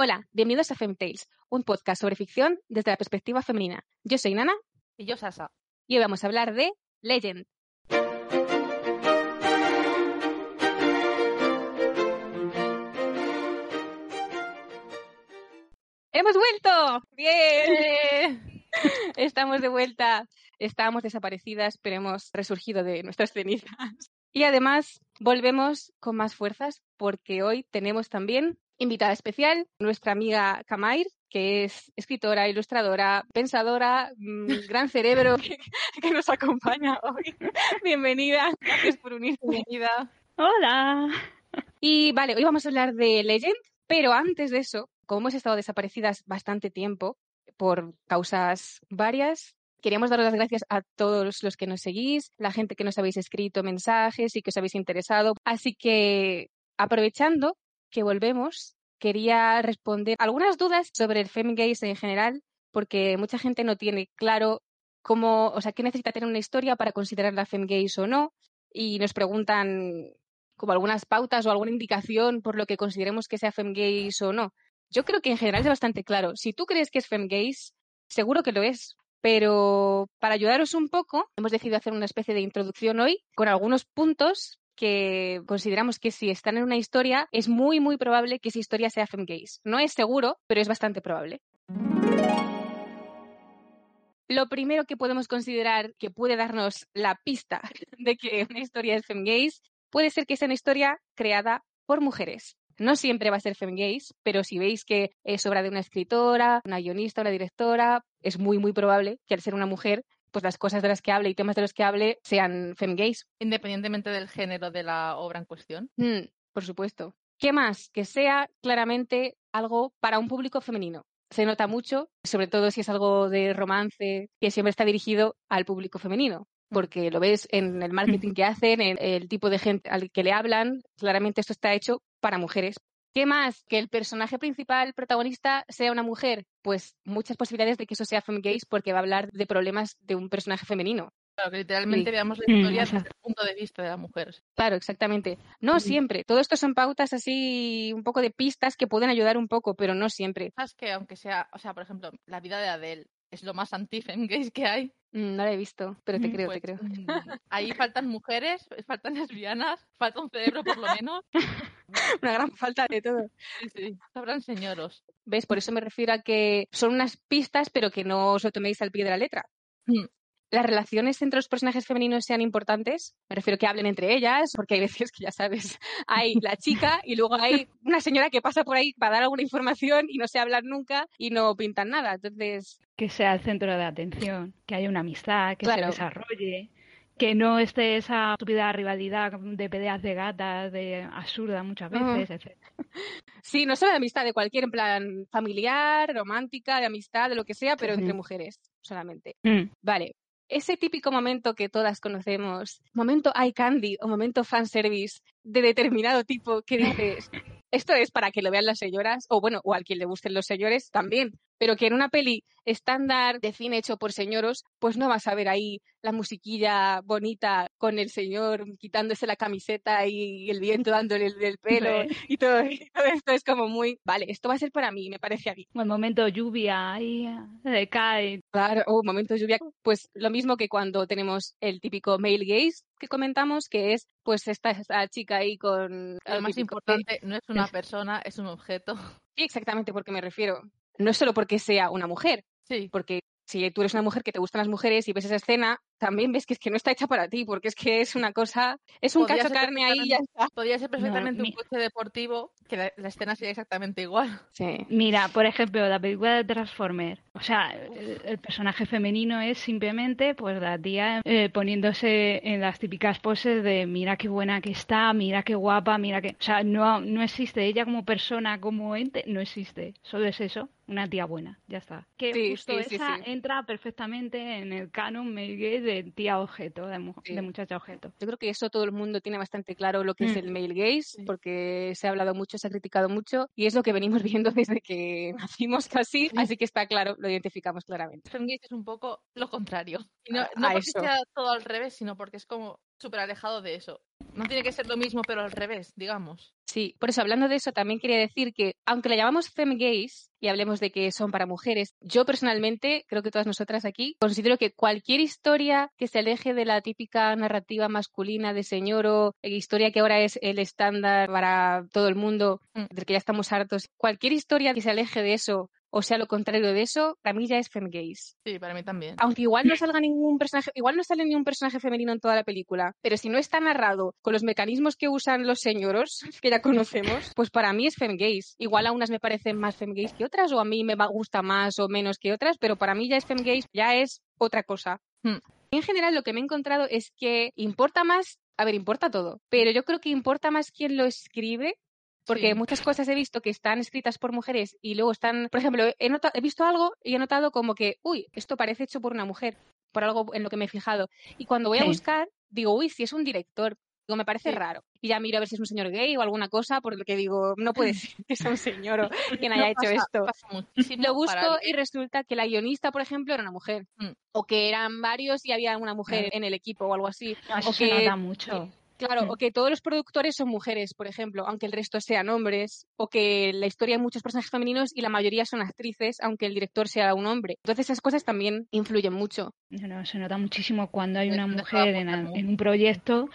Hola, bienvenidos a Femtales, un podcast sobre ficción desde la perspectiva femenina. Yo soy Nana. Y yo Sasa. Y hoy vamos a hablar de Legend. ¡Hemos vuelto! ¡Bien! Estamos de vuelta. Estábamos desaparecidas, pero hemos resurgido de nuestras cenizas. Y además volvemos con más fuerzas porque hoy tenemos también invitada especial, nuestra amiga Kamair, que es escritora, ilustradora, pensadora, mm, gran cerebro que, nos acompaña hoy. Bienvenida, gracias por unirte. Bienvenida. Hola. Y vale, hoy vamos a hablar de Legend, pero antes de eso, como hemos estado desaparecidas bastante tiempo por causas varias, Queríamos daros las gracias a todos los que nos seguís, la gente que nos habéis escrito mensajes y que os habéis interesado. Así que, aprovechando que volvemos, quería responder algunas dudas sobre el femgaze en general, porque mucha gente no tiene claro cómo, o sea, qué necesita tener una historia para considerarla femgaze o no, y nos preguntan como algunas pautas o alguna indicación por lo que consideremos que sea femgaze o no. Yo creo que en general es bastante claro. Si tú crees que es femgaze, seguro que lo es, pero para ayudaros un poco, hemos decidido hacer una especie de introducción hoy con algunos puntos que consideramos que si están en una historia, es muy, muy probable que esa historia sea femgaze. No es seguro, pero es bastante probable. Lo primero que podemos considerar que puede darnos la pista de que una historia es femgaze puede ser que sea una historia creada por mujeres. No siempre va a ser femgaze, pero si veis que es obra de una escritora, una guionista, una directora, es muy, muy probable que al ser una mujer, pues las cosas de las que hable y temas de los que hable sean femgaze. Independientemente del género de la obra en cuestión. Mm, por supuesto. ¿Qué más? Que sea claramente algo para un público femenino. Se nota mucho, sobre todo si es algo de romance, que siempre está dirigido al público femenino porque lo ves en el marketing que hacen, en el tipo de gente al que le hablan, claramente esto está hecho para mujeres. ¿Qué más? Que el personaje principal, protagonista, sea una mujer. Pues muchas posibilidades de que eso sea femgaze porque va a hablar de problemas de un personaje femenino. Claro, que literalmente veamos la historia desde el punto de vista de la mujer. Claro, exactamente. No siempre. Todo esto son pautas así, un poco de pistas que pueden ayudar un poco, pero no siempre. ¿Sabes que aunque sea, o sea, por ejemplo, la vida de Adele es lo más anti-femgaze que hay? Mm, no la he visto, pero te creo, te Pues, creo. mm, ahí faltan mujeres, faltan lesbianas, falta un cerebro por lo menos. Una gran falta de todo. Sí, sí. Sobran señoros. ¿Ves? Por eso me refiero a que son unas pistas, pero que no os lo toméis al pie de la letra. Las relaciones entre los personajes femeninos sean importantes. Me refiero que hablen entre ellas, porque hay veces que ya sabes, hay la chica y luego hay una señora que pasa por ahí para dar alguna información y no se hablan nunca y no pintan nada. Entonces, Que sea el centro de atención, que haya una amistad, que Claro. se desarrolle, que no esté esa estúpida rivalidad de peleas de gatas, de absurda muchas veces, etc. sí, no solo de amistad, de cualquier en plan familiar, romántica, de amistad, de lo que sea, pero entre mujeres solamente. Mm. Vale. Ese típico momento que todas conocemos, momento eye candy o momento fanservice de determinado tipo que dices, esto es para que lo vean las señoras, o bueno, o a quien le gusten los señores también, pero que en una peli estándar de cine hecho por señoros, pues no vas a ver ahí la musiquilla bonita con el señor quitándose la camiseta y el viento dándole el, el pelo Sí. y todo, y todo esto es como muy, vale, esto va a ser para mí, me parece a mí. O el momento lluvia, ahí eh, cae. Claro, oh, momento lluvia. Pues lo mismo que cuando tenemos el típico male gaze que comentamos, que es pues esta, esta chica ahí con... Lo más importante no es una persona, es un objeto. Sí, exactamente porque me refiero. No es solo porque sea una mujer, Sí. porque si tú eres una mujer que te gustan las mujeres y ves esa escena, también ves que es que no está hecha para ti, porque es que es una cosa, es un Podría cacho carne ahí y ya está. Podría ser perfectamente un coche deportivo que la, la escena sería exactamente igual. Sí. Mira, por ejemplo, la película de Transformer. O sea, el, el personaje femenino es simplemente pues la tía eh, poniéndose en las típicas poses de mira qué buena que está, mira qué guapa, mira que... O sea, no, no existe ella como persona, como ente, no existe. Solo es eso, una tía buena, ya está. Que Sí, justo sí, esa sí. entra perfectamente en el canon gay de tía objeto, de, mu- Sí. de muchacha objeto. Yo creo que eso todo el mundo tiene bastante claro lo que es Mm. el male gaze, Sí. porque se ha hablado mucho, se ha criticado mucho, y es lo que venimos viendo desde que nacimos casi, Sí. así que está claro, lo identificamos claramente. Femgaze es un poco lo contrario. Y no, A- no porque eso. sea todo al revés, sino porque es como súper alejado de eso. No tiene que ser lo mismo, pero al revés, digamos. Sí, por eso hablando de eso también quería decir que aunque le llamamos femgays y hablemos de que son para mujeres, yo personalmente, creo que todas nosotras aquí, considero que cualquier historia que se aleje de la típica narrativa masculina de señor o historia que ahora es el estándar para todo el mundo, Mm. del que ya estamos hartos, cualquier historia que se aleje de eso o sea lo contrario de eso, para mí ya es femgays. Sí, para mí también. Aunque igual no salga ningún personaje, igual no sale ningún personaje femenino en toda la película, pero si no está narrado con los mecanismos que usan los señoros, que ya conocemos, pues para mí es femgays. Igual a unas me parecen más femgays que otras, o a mí me gusta más o menos que otras, pero para mí ya es femgays, ya es otra cosa. Hmm. En general, lo que me he encontrado es que importa más, a ver, importa todo, pero yo creo que importa más quién lo escribe porque Sí. muchas cosas he visto que están escritas por mujeres y luego están, por ejemplo, he, nota- he visto algo y he notado como que, uy, esto parece hecho por una mujer, por algo en lo que me he fijado. Y cuando voy a buscar, digo, uy, si es un director, digo, me parece Sí. raro. Y ya miro a ver si es un señor gay o alguna cosa, por lo que digo, no puede ser que sea un señor o quien haya No hecho pasa- esto. pasa Lo busco y resulta que la guionista, por ejemplo, era una mujer. Mm. O que eran varios y había una mujer en el equipo o algo así. No, eso o se que nota mucho. Claro, Mm. o que todos los productores son mujeres, por ejemplo, aunque el resto sean hombres, o que la historia hay muchos personajes femeninos y la mayoría son actrices, aunque el director sea un hombre. Entonces esas cosas también influyen mucho. No, se nota muchísimo cuando hay una mujer en, en un proyecto,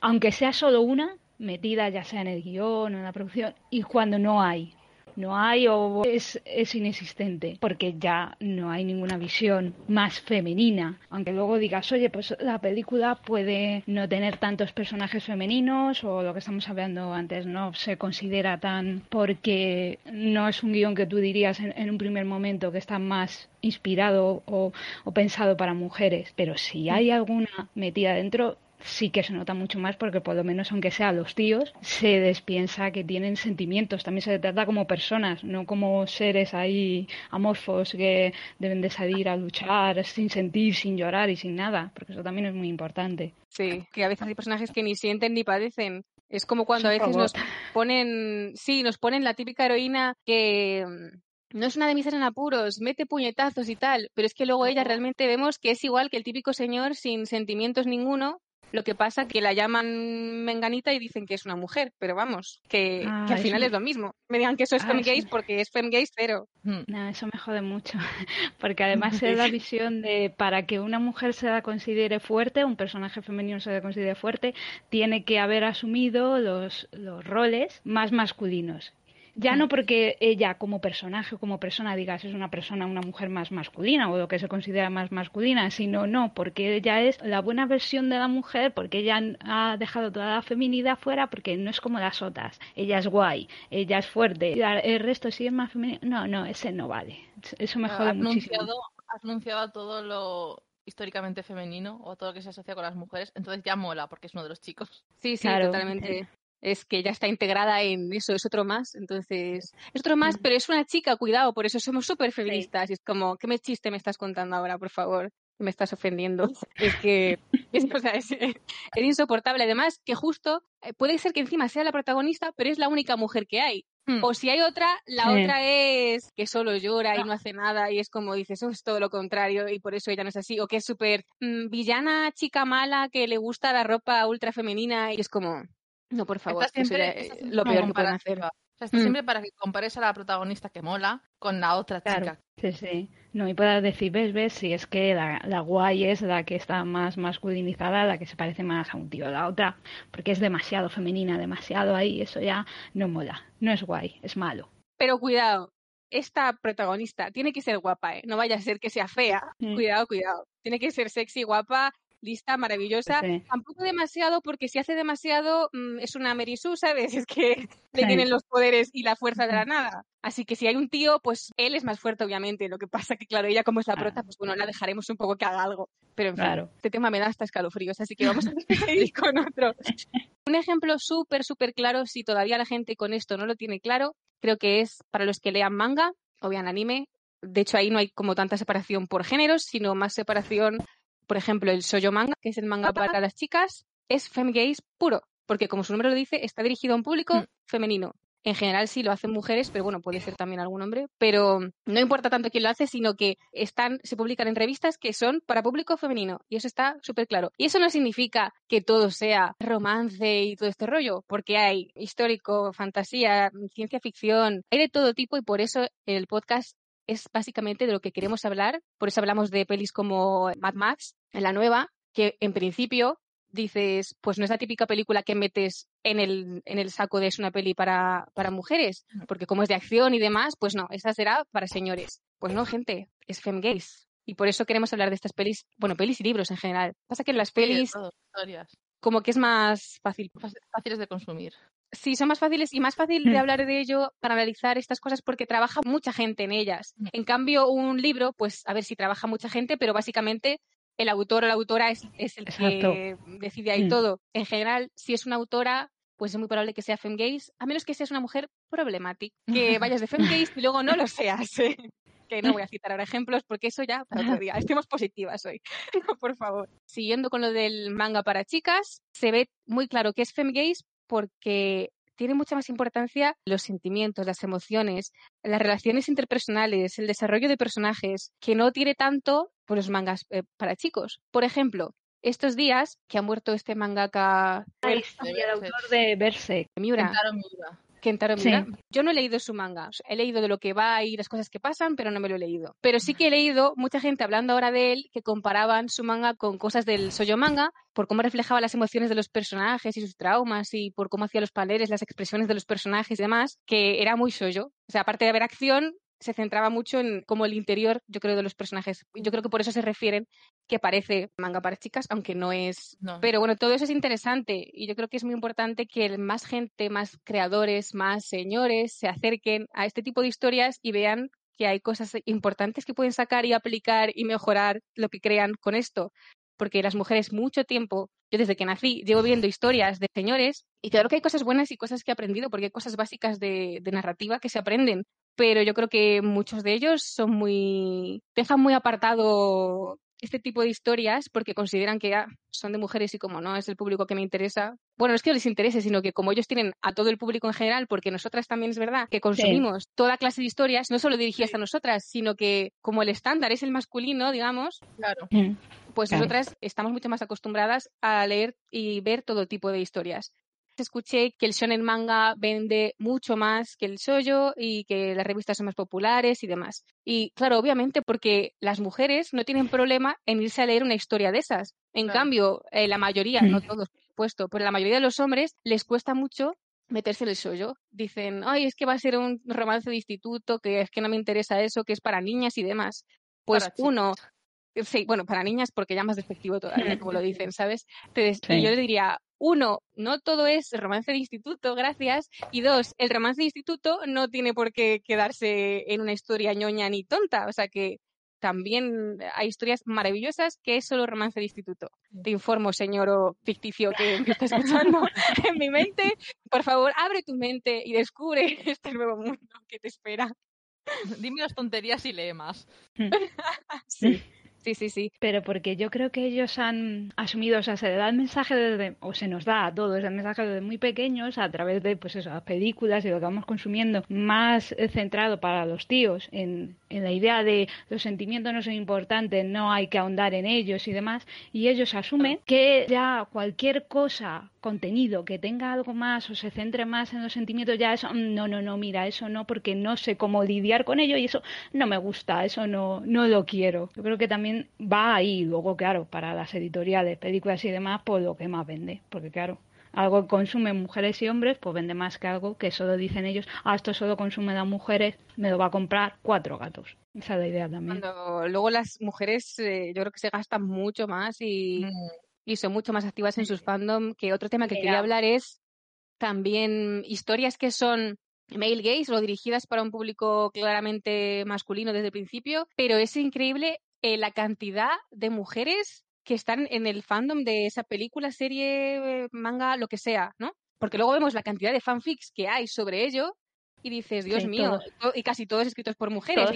aunque sea solo una, metida ya sea en el guion o en la producción, y cuando no hay. No hay o es, es inexistente, porque ya no hay ninguna visión más femenina. Aunque luego digas, oye, pues la película puede no tener tantos personajes femeninos o lo que estamos hablando antes no se considera tan porque no es un guion que tú dirías en, en un primer momento que está más inspirado o, o pensado para mujeres. Pero si hay alguna metida dentro, sí que se nota mucho más porque por lo menos aunque sea los tíos se despiensa que tienen sentimientos también se trata como personas no como seres ahí amorfos que deben de salir a luchar sin sentir sin llorar y sin nada porque eso también es muy importante Sí, que a veces hay personajes que ni sienten ni padecen. Es como cuando a veces nos ponen, sí, nos ponen la típica heroína que mm, no es una de mis en apuros, mete puñetazos y tal, pero es que luego ella realmente vemos que es igual que el típico señor sin sentimientos ninguno. Lo que pasa que la llaman menganita y dicen que es una mujer, pero vamos, que, Ah, que al eso final es lo mismo. Me digan que eso es Ah, femgays sí. porque es femgays cero. Mm. No, eso me jode mucho, porque además es la visión de para que una mujer se la considere fuerte, un personaje femenino se la considere fuerte, tiene que haber asumido los, los roles más masculinos. Ya no porque ella como personaje o como persona digas es una persona, una mujer más masculina o lo que se considera más masculina, sino no, porque ella es la buena versión de la mujer, porque ella ha dejado toda la feminidad fuera, porque no es como las otras. Ella es guay, ella es fuerte, el resto sí es más femenino. No, no, ese no vale. Eso me jode has muchísimo. anunciado, has anunciado todo lo históricamente femenino o todo lo que se asocia con las mujeres, entonces ya mola porque es uno de los chicos. Sí, sí, Claro. totalmente. Es que ya está integrada en eso, es otro más. Entonces, es otro más, pero es una chica, cuidado, por eso somos súper feministas. Y es como, ¿qué me chiste me estás contando ahora, por favor? Me estás ofendiendo. Es que, es, o sea, es, es insoportable. Además, que justo eh, puede ser que encima sea la protagonista, pero es la única mujer que hay. Hmm. O si hay otra, la Sí. otra es que solo llora y no hace nada y es como dices, eso es todo lo contrario y por eso ella no es así. O que es súper mm, villana, chica mala, que le gusta la ropa ultra femenina y es como, no, por favor, Está que eso siempre- lo peor que pueden hacer. O sea, está Mm. siempre para que compares a la protagonista que mola con la otra Claro, chica. sí, sí. No, y puedas decir, ves, ves, si es que la, la guay es la que está más masculinizada, la que se parece más a un tío. La otra, porque es demasiado femenina, demasiado ahí, eso ya no mola. No es guay, es malo. Pero cuidado, esta protagonista tiene que ser guapa, ¿eh? No vaya a ser que sea fea. Mm. Cuidado, cuidado. Tiene que ser sexy, guapa, lista, maravillosa. Sí. Tampoco demasiado, porque si hace demasiado mm, es una Mary Sue, ¿sabes? Es que le Sí. vienen los poderes y la fuerza de la nada. Así que si hay un tío, pues él es más fuerte, obviamente. Lo que pasa que, claro, ella como es la prota, pues bueno, la dejaremos un poco que haga algo. Pero en fin, Claro. este tema me da hasta escalofríos, así que vamos a seguir con otro. Un ejemplo súper, súper claro, si todavía la gente con esto no lo tiene claro, creo que es para los que lean manga o vean anime. De hecho, ahí no hay como tanta separación por géneros, sino más separación, por ejemplo, el shoujo manga, que es el manga para las chicas, es femgaze puro, porque como su nombre lo dice, está dirigido a un público Mm. femenino. En general sí lo hacen mujeres, pero bueno, puede ser también algún hombre. Pero no importa tanto quién lo hace, sino que están, se publican en revistas que son para público femenino. Y eso está súper claro. Y eso no significa que todo sea romance y todo este rollo, porque hay histórico, fantasía, ciencia ficción, hay de todo tipo y por eso el podcast es básicamente de lo que queremos hablar. Por eso hablamos de pelis como Mad Max, en la nueva, que en principio dices, pues no es la típica película que metes en el, en el saco de es una peli para, para mujeres, porque como es de acción y demás, pues no, esa será para señores. Pues no, gente, es femgaze. Y por eso queremos hablar de estas pelis, bueno, pelis y libros en general. Pasa que en las pelis, como que es más fácil. Fáciles de consumir. Sí, son más fáciles y más fácil de hablar de ello para analizar estas cosas porque trabaja mucha gente en ellas. En cambio, un libro, pues a ver si trabaja mucha gente, pero básicamente el autor o la autora es, el que decide ahí mm. todo. En general, si es una autora, pues es muy probable que sea femgaze, a menos que seas una mujer problemática, que vayas de femgaze y luego no lo seas. ¿eh? que no voy a citar ahora ejemplos porque eso ya para otro día. Estemos positivas hoy, por favor. Siguiendo con lo del manga para chicas, se ve muy claro que es femgaze porque tiene mucha más importancia los sentimientos, las emociones, las relaciones interpersonales, el desarrollo de personajes, que no tiene tanto por los mangas eh, para chicos. Por ejemplo, estos días que ha muerto este mangaka el autor de Berserk, Miura. Kentaro Miura. Yo no he leído su manga. He leído de lo que va y las cosas que pasan, pero no me lo he leído. Pero sí que he leído mucha gente hablando ahora de él que comparaban su manga con cosas del soyo manga por cómo reflejaba las emociones de los personajes y sus traumas y por cómo hacía los paneles, las expresiones de los personajes y demás, que era muy soyo. O sea, aparte de haber acción, se centraba mucho en como el interior, yo creo, de los personajes. Yo creo que por eso se refieren que parece manga para chicas, aunque no es. Pero bueno, todo eso es interesante y yo creo que es muy importante que más gente, más creadores, más señores se acerquen a este tipo de historias y vean que hay cosas importantes que pueden sacar y aplicar y mejorar lo que crean con esto. Porque las mujeres mucho tiempo, yo desde que nací, llevo viendo historias de señores y claro que hay cosas buenas y cosas que he aprendido, porque hay cosas básicas de, de narrativa que se aprenden, pero yo creo que muchos de ellos son muy dejan muy apartado este tipo de historias porque consideran que ah, son de mujeres y como no es el público que me interesa. Bueno, no es que les interese, sino que como ellos tienen a todo el público en general, porque nosotras también es verdad que consumimos toda clase de historias, no solo dirigidas a nosotras, sino que como el estándar es el masculino, digamos, claro. Mm. pues nosotras estamos mucho más acostumbradas a leer y ver todo tipo de historias escuché que el shonen manga vende mucho más que el shoyo y que las revistas son más populares y demás. Y claro, obviamente porque las mujeres no tienen problema en irse a leer una historia de esas. En cambio, eh, la mayoría, no todos, por supuesto, pero la mayoría de los hombres les cuesta mucho meterse en el shoyo. Dicen, ay, es que va a ser un romance de instituto, que es que no me interesa eso, que es para niñas y demás. Pues uno, sí, bueno, para niñas porque ya más despectivo todavía, como lo dicen, ¿sabes? Entonces, yo le diría, uno, no todo es romance de instituto, gracias. Y dos, el romance de instituto no tiene por qué quedarse en una historia ñoña ni tonta. O sea que también hay historias maravillosas que es solo romance de instituto. Te informo, señor o ficticio que, me está escuchando en mi mente. Por favor, abre tu mente y descubre este nuevo mundo que te espera. Dime las tonterías y lee más. sí. Sí, sí, sí. Pero porque yo creo que ellos han asumido, o sea, se da el mensaje desde, o se nos da a todos el mensaje desde muy pequeños a través de, pues eso, las películas y lo que vamos consumiendo, más centrado para los tíos en, en la idea de los sentimientos no son importantes, no hay que ahondar en ellos y demás, y ellos asumen que ya cualquier cosa, contenido que tenga algo más o se centre más en los sentimientos, ya eso, mm, no, no, no, mira, eso no, porque no sé cómo lidiar con ello y eso no me gusta, eso no, no lo quiero. Yo creo que también va ahí, luego, claro, para las editoriales, películas y demás, pues lo que más vende, porque claro algo que consumen mujeres y hombres, pues vende más que algo que solo dicen ellos, ah, esto solo consume las mujeres, me lo va a comprar cuatro gatos. Esa es la idea también. Cuando luego las mujeres, eh, yo creo que se gastan mucho más y, mm. Y, son mucho más activas en sus fandom. Que otro tema que quería hablar es también historias que son male gays o dirigidas para un público claramente masculino desde el principio, pero es increíble eh, la cantidad de mujeres que están en el fandom de esa película, serie, manga, lo que sea, ¿no? Porque luego vemos la cantidad de fanfics que hay sobre ello y dices, Dios mío, y casi todos escritos por mujeres.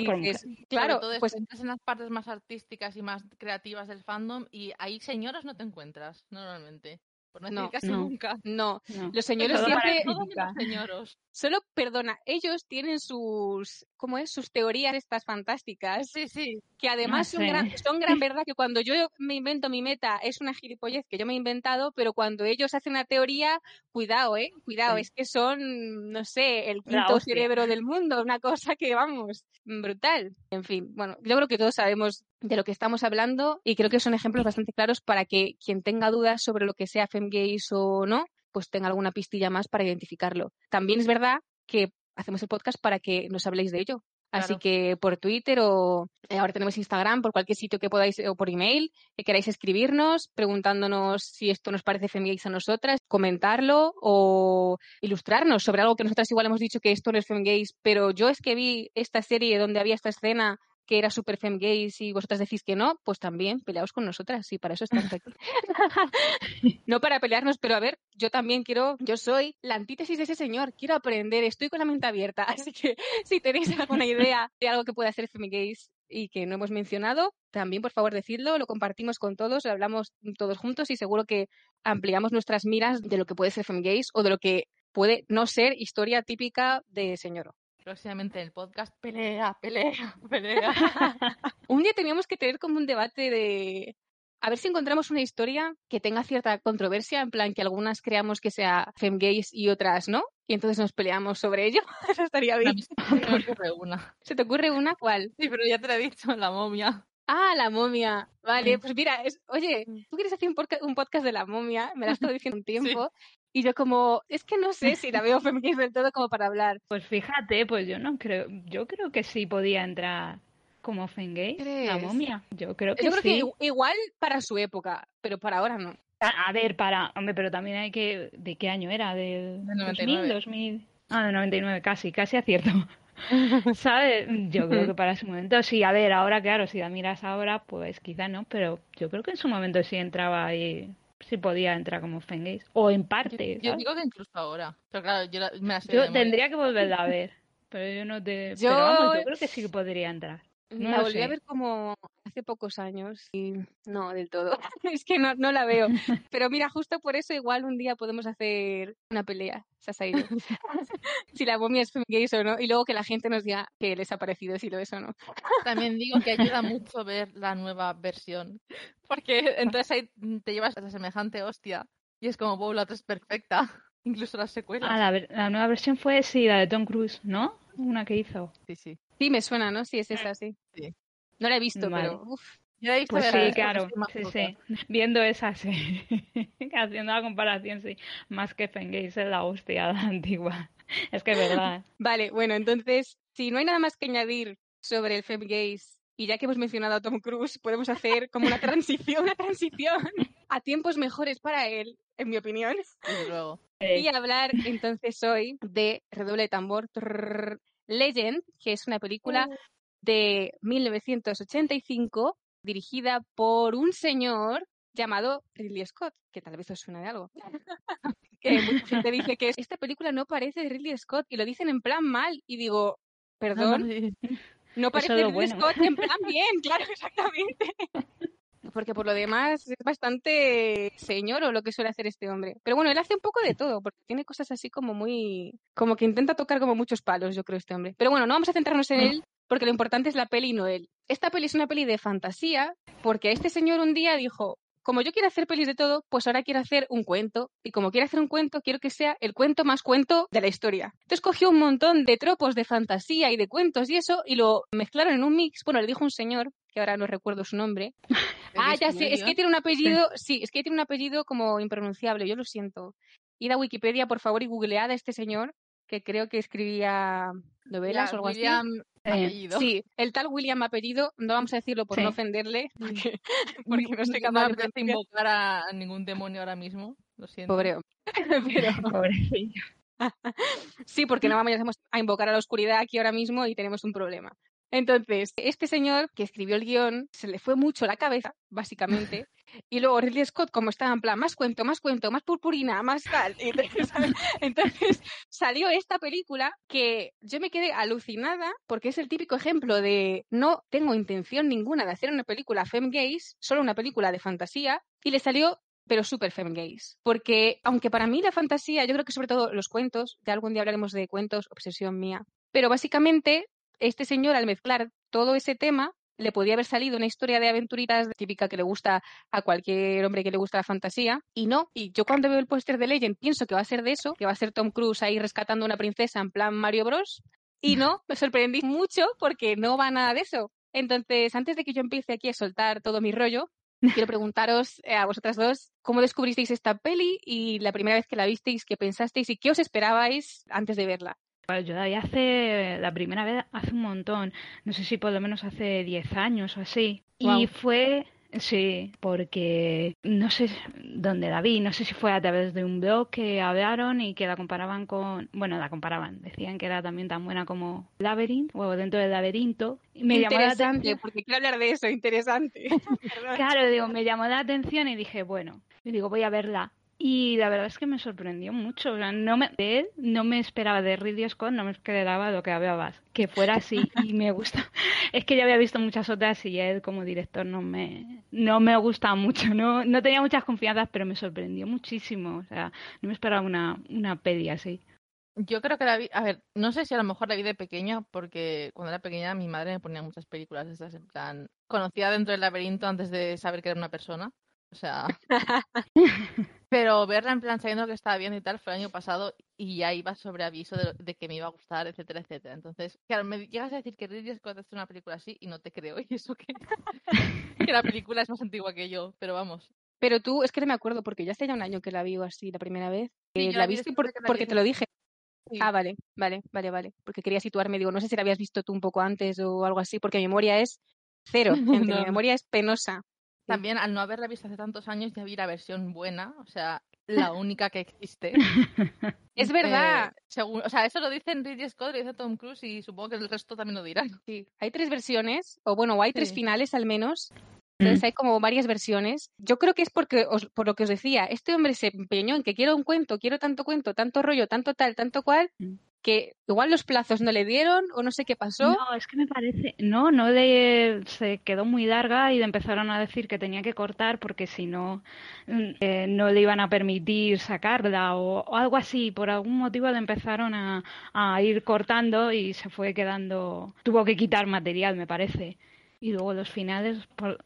y claro, pues entras en las partes más artísticas y más creativas del fandom y ahí señoras no te encuentras normalmente. Por no No, decir casi no. nunca. No, No. los señores para siempre... Todos señoros. Solo, perdona, ellos tienen sus, ¿cómo es? Sus teorías estas fantásticas, Sí, sí. que además No son, sé. gran, son gran verdad que cuando yo me invento mi meta es una gilipollez que yo me he inventado, pero cuando ellos hacen una teoría, cuidado, ¿eh? Cuidado, Sí. es que son, no sé, el quinto cerebro del mundo, una cosa que, vamos, brutal. En fin, bueno, yo creo que todos sabemos de lo que estamos hablando y creo que son ejemplos bastante claros para que quien tenga dudas sobre lo que sea femgays o no, pues tenga alguna pistilla más para identificarlo. También es verdad que hacemos el podcast para que nos habléis de ello. Así que por Twitter o eh, ahora tenemos Instagram, por cualquier sitio que podáis o por email, que queráis escribirnos preguntándonos si esto nos parece femgays a nosotras, comentarlo o ilustrarnos sobre algo que nosotras igual hemos dicho que esto no es femgays, pero yo es que vi esta serie donde había esta escena que era super femgays y vosotras decís que no, pues también peleaos con nosotras y para eso estamos aquí. no para pelearnos, pero a ver, yo también quiero, yo soy la antítesis de ese señor, quiero aprender, estoy con la mente abierta, así que si tenéis alguna idea de algo que pueda ser femgays y que no hemos mencionado, también por favor decidlo, lo compartimos con todos, lo hablamos todos juntos y seguro que ampliamos nuestras miras de lo que puede ser femgays o de lo que puede no ser historia típica de señor. Próximamente en el podcast, pelea, pelea, pelea. Un día teníamos que tener como un debate de a ver si encontramos una historia que tenga cierta controversia, en plan que algunas creamos que sea femgays y otras no, y entonces nos peleamos sobre ello. Eso estaría bien. se me ocurre una. ¿Se te ocurre una? ¿Cuál? Sí, pero ya te lo he dicho, la momia. Ah, la momia. Vale, pues mira, es- oye, Mm. tú quieres hacer un, podca- un podcast de la momia, me la has estado diciendo un tiempo, y yo como, es que no sé si la veo femgays del todo como para hablar. Pues fíjate, pues yo no creo, yo creo que sí podía entrar como Fengay, la momia. Yo creo que Yo creo sí. que igu- igual para su época, pero para ahora no. A, a ver, para, hombre, pero también hay que, ¿de qué año era? ¿Del Del 2000, 99. 2000? Ah, del 99, casi, casi acierto. ¿Sabes? Yo creo que para su momento sí. A ver, ahora, claro, si la miras ahora, pues quizá no, pero yo creo que en su momento sí entraba y sí podía entrar como Fengays. O en parte, Yo digo que incluso ahora. Pero claro, yo la- me la Yo tendría que volverla a ver, pero yo no te... Yo- Pero vamos, yo creo que sí que podría entrar. No la volví a ver como hace pocos años y no del todo. es que no, no la veo. Pero mira, justo por eso igual un día podemos hacer una pelea, si la momia es gays o no, y luego que la gente nos diga que les ha parecido si lo es o no. También digo que ayuda mucho ver la nueva versión. Porque entonces ahí te llevas a semejante hostia. Y es como, wow, la otra es perfecta. Incluso las secuelas. Ah, la, ver- la nueva versión fue, sí, la de Tom Cruise, ¿no? Una que hizo. Sí, sí. Sí, me suena, ¿no? Sí, es esa, sí. Sí. No la he visto, Vale. pero uf, Yo la he visto Pues sí, la- claro, sí, sí. Viendo esa, sí. Haciendo la comparación, sí. Más que Fengays es la hostia la antigua. Es que es verdad. Vale, bueno, entonces, si no hay nada más que añadir sobre el femgaze y ya que hemos mencionado a Tom Cruise, podemos hacer como una transición, una transición a tiempos mejores para él, en mi opinión. Desde luego. Y hablar entonces hoy de redoble de tambor trrr, Legend, que es una película de 1985 dirigida por un señor llamado Ridley Scott, que tal vez os suena de algo. que mucha gente dice que esta película no parece de Ridley Scott y lo dicen en plan mal y digo, perdón, no parece Ridley bueno. Scott en plan bien, claro, exactamente. Porque por lo demás es bastante señor o lo que suele hacer este hombre. Pero bueno, él hace un poco de todo, porque tiene cosas así como muy... Como que intenta tocar como muchos palos, yo creo, este hombre. Pero bueno, no vamos a centrarnos en él, porque lo importante es la peli y no él. Esta peli es una peli de fantasía, porque este señor un día dijo, como yo quiero hacer pelis de todo, pues ahora quiero hacer un cuento. Y como quiero hacer un cuento, quiero que sea el cuento más cuento de la historia. Entonces cogió un montón de tropos de fantasía y de cuentos y eso, y lo mezclaron en un mix. Bueno, le dijo un señor, que ahora no recuerdo su nombre. Ah, ya sé, es que tiene un apellido, sí, es que tiene un apellido como impronunciable, yo lo siento. Id a Wikipedia, por favor, y googlead a este señor, que creo que escribía novelas o algo así. William Eh, apellido. Sí, el tal William apellido, no vamos a decirlo por Sí. no ofenderle, porque, porque no estoy capaz de invocar a ningún demonio ahora mismo. Lo siento. Pobre. Pero, Pobrecillo. sí, porque no vamos a invocar a la oscuridad aquí ahora mismo y tenemos un problema. Entonces, este señor que escribió el guion se le fue mucho la cabeza, básicamente, y luego Ridley Scott, como estaba en plan, más cuento, más cuento, más purpurina, más tal. Entonces, entonces salió esta película que yo me quedé alucinada porque es el típico ejemplo de no tengo intención ninguna de hacer una película femme gays, solo una película de fantasía, y le salió pero súper gays. Porque, aunque para mí la fantasía, yo creo que sobre todo los cuentos, de algún día hablaremos de cuentos, obsesión mía, pero básicamente este señor al mezclar todo ese tema le podía haber salido una historia de aventuritas típica que le gusta a cualquier hombre que le gusta la fantasía y no. Y yo cuando veo el póster de Legend pienso que va a ser de eso, que va a ser Tom Cruise ahí rescatando a una princesa en plan Mario Bros. Y no, me sorprendí mucho porque no va nada de eso. Entonces, antes de que yo empiece aquí a soltar todo mi rollo, quiero preguntaros eh, a vosotras dos cómo descubristeis esta peli y la primera vez que la visteis, qué pensasteis y qué os esperabais antes de verla. Yo la vi hace, la primera vez hace un montón, no sé si por lo menos hace 10 años o así. Y fue, sí, porque no sé dónde la vi, no sé si fue a través de un blog que hablaron y que la comparaban con, bueno, la comparaban, decían que era también tan buena como Labyrinth o dentro del laberinto. Y me llamó la atención, porque quiero hablar de eso, interesante. claro, digo, me llamó la atención y dije, bueno, digo, voy a verla. Y la verdad es que me sorprendió mucho. O sea, no me, de él no me esperaba de Ridley Scott, no me esperaba lo que hablabas, que fuera así. Y me gusta. Es que ya había visto muchas otras y él como director no me, no me gusta mucho. No, no tenía muchas confianzas, pero me sorprendió muchísimo. O sea, no me esperaba una, una peli así. Yo creo que la vi, a ver, no sé si a lo mejor la vi de pequeña, porque cuando era pequeña mi madre me ponía muchas películas esas, en plan, conocida dentro del laberinto antes de saber que era una persona. O sea. pero verla en plan sabiendo que estaba bien y tal fue el año pasado y ya iba sobre aviso de, que me iba a gustar, etcétera, etcétera. Entonces, claro, me llegas a decir que Ridley Scott hace una película así y no te creo. Y eso que, que la película es más antigua que yo, pero vamos. Pero tú, es que no me acuerdo porque ya hace ya un año que la vi así la primera vez. Eh, la viste porque te lo dije. Ah, vale, vale, vale, vale. Porque quería situarme, digo, no sé si la habías visto tú un poco antes o algo así, porque mi memoria es cero. Mi memoria es penosa. También al no haberla visto hace tantos años ya vi la versión buena, o sea, la única que existe. es verdad. Eh, o sea, eso lo dicen Ridley Scott, lo dice Tom Cruise y supongo que el resto también lo dirán. Sí, hay tres versiones, o bueno, hay tres finales al menos. Entonces hay como varias versiones. Yo creo que es porque, por lo que os decía, este hombre se empeñó en que quiero un cuento, quiero tanto cuento, tanto rollo, tanto tal, tanto cual, mm que igual los plazos no le dieron o no sé qué pasó. No, es que me parece, no, no le se quedó muy larga y le empezaron a decir que tenía que cortar porque si no mm, eh, no le iban a permitir sacarla o, algo así. Por algún motivo le empezaron a, a ir cortando y se fue quedando, tuvo que quitar material, me parece. Y luego los finales,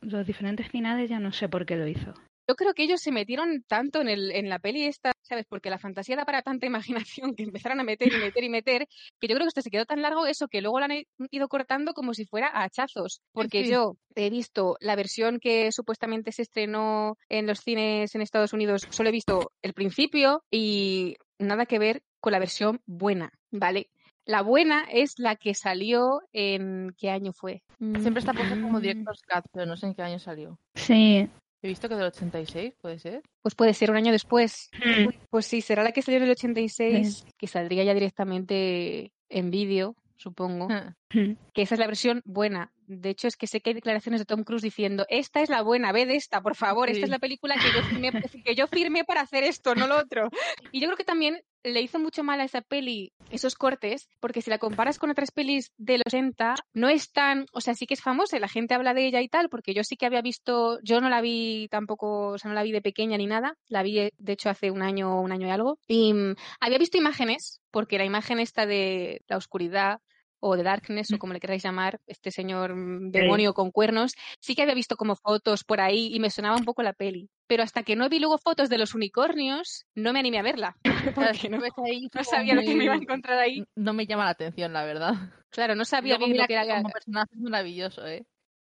los diferentes finales ya no sé por qué lo hizo. Yo creo que ellos se metieron tanto en, el, en la peli esta, ¿sabes? Porque la fantasía da para tanta imaginación que empezaron a meter y meter y meter, que yo creo que esto se quedó tan largo eso que luego lo han ido cortando como si fuera a hachazos. Porque yo he visto la versión que supuestamente se estrenó en los cines en Estados Unidos, solo he visto el principio y nada que ver con la versión buena, ¿vale? La buena es la que salió en ¿qué año fue? Siempre está puesta como Director's Cut, pero no sé en qué año salió. Sí, He visto que del 86, ¿puede ser? Pues puede ser un año después. Hmm. Pues sí, será la que salió en el 86, que saldría ya directamente en vídeo, supongo. Hmm. Que esa es la versión buena. De hecho, es que sé que hay declaraciones de Tom Cruise diciendo, esta es la buena, ve de esta, por favor, esta es la película que yo, firmé, que yo firmé para hacer esto, no lo otro. Y yo creo que también le hizo mucho mal a esa peli esos cortes, porque si la comparas con otras pelis de los 80, no es tan, o sea, sí que es famosa y la gente habla de ella y tal, porque yo sí que había visto, yo no la vi tampoco, o sea, no la vi de pequeña ni nada, la vi de hecho hace un año, un año y algo, y mm, había visto imágenes, porque la imagen esta de la oscuridad o de Darkness o mm. como le queráis llamar, este señor mm, demonio con cuernos, sí que había visto como fotos por ahí y me sonaba un poco la peli. Pero hasta que no vi luego fotos de los unicornios, no me animé a verla. Porque no, sabía lo que me iba a encontrar ahí. No me llama la atención, la verdad. Claro, no sabía bien lo que era. Como personaje es maravilloso, ¿eh?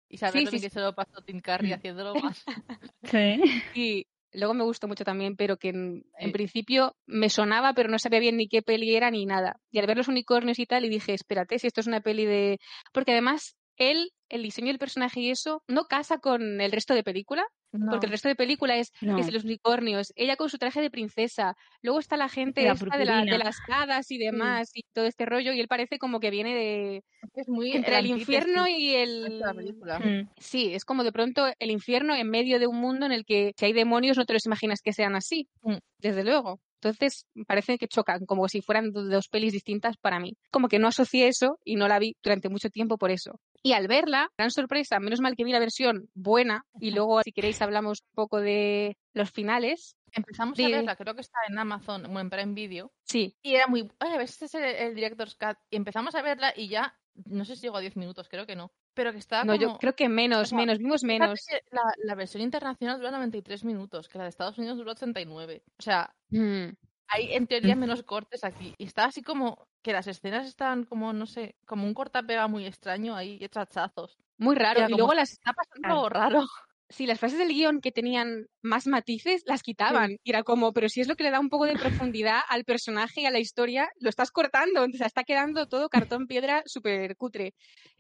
Y saber que se lo pasó Tim Curry haciéndolo más. Sí. Y, Luego me gustó mucho también, pero que en, principio me sonaba, pero no sabía bien ni qué peli era ni nada. Y al ver los unicornios y tal, y dije, espérate, si esto es una peli de... Porque además, él, el diseño del personaje y eso, no casa con el resto de película. Porque el resto de película es, los unicornios, ella con su traje de princesa, luego está la gente de, las hadas y demás y todo este rollo y él parece como que viene de es muy entre el, infierno y el mm. sí, es como de pronto el infierno en medio de un mundo en el que si hay demonios no te los imaginas que sean así, mm. desde luego. Entonces, parece que chocan, como si fueran dos pelis distintas para mí. Como que no asocié eso y no la vi durante mucho tiempo por eso. Y al verla, gran sorpresa, menos mal que vi la versión buena y luego si queréis hablamos un poco de los finales. Empezamos a verla, creo que está en Amazon o en Prime Video. Sí. Y era muy, oye, este es el, el Director's Cut. Y empezamos a verla y ya, no sé si llegó a 10 minutos, creo que no. Pero que está No, como... yo creo que menos, menos, vimos menos. La, la versión internacional dura 93 minutos, que la de Estados Unidos duró 89. O sea, Mm. hay en teoría menos cortes aquí. Y está así como que las escenas están como, no sé, como un cortapega muy extraño ahí, hechazos. Muy raro. Era Y luego las, Está pasando algo raro. sí, las frases del guion que tenían más matices las quitaban. Y era como, pero si es lo que le da un poco de profundidad al personaje y a la historia, lo estás cortando. Entonces está quedando todo cartón piedra súper cutre.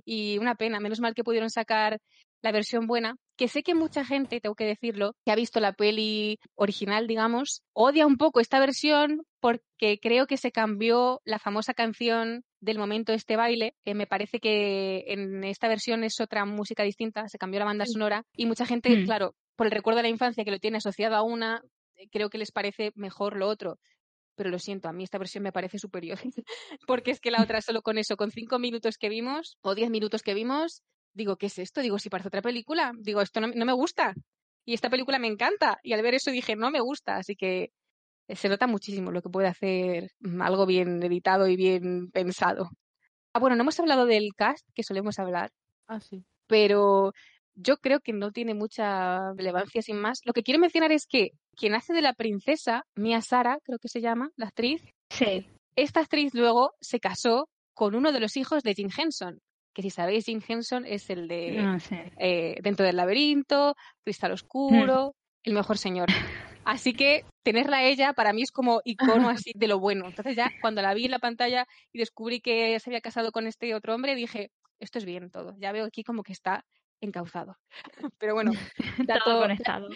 Y una pena. Menos mal que pudieron sacar la versión buena, que sé que mucha gente, tengo que decirlo, que ha visto la peli original, digamos, odia un poco esta versión porque creo que se cambió la famosa canción del momento este baile, que me parece que en esta versión es otra música distinta, se cambió la banda sonora y mucha gente, Mm. claro, por el recuerdo de la infancia que lo tiene asociado a una, eh, creo que les parece mejor lo otro. Pero lo siento, a mí esta versión me parece superior. Porque es que la otra, solo con eso, con cinco minutos que vimos, o diez minutos que vimos, digo, ¿qué es esto? Digo, si parece otra película. Digo, esto no, no me gusta. Y esta película me encanta. Y al ver eso dije, no me gusta. Así que se nota muchísimo lo que puede hacer mm, algo bien editado y bien pensado. Ah, bueno, no hemos hablado del cast, que solemos hablar, Ah, sí. pero yo creo que no tiene mucha relevancia sin más. Lo que quiero mencionar es que quien hace de la princesa, Mia Sara, creo que se llama, la actriz, Sí. esta actriz luego se casó con uno de los hijos de Jim Henson, que si sabéis, Jim Henson es el de No sé. eh, Dentro del laberinto, Cristal Oscuro, El mejor señor. Así que tenerla a ella para mí es como icono así de lo bueno. Entonces ya cuando la vi en la pantalla y descubrí que se había casado con este otro hombre, dije, esto es bien todo. Ya veo aquí como que está encauzado. Pero bueno, Todo dato, conectado.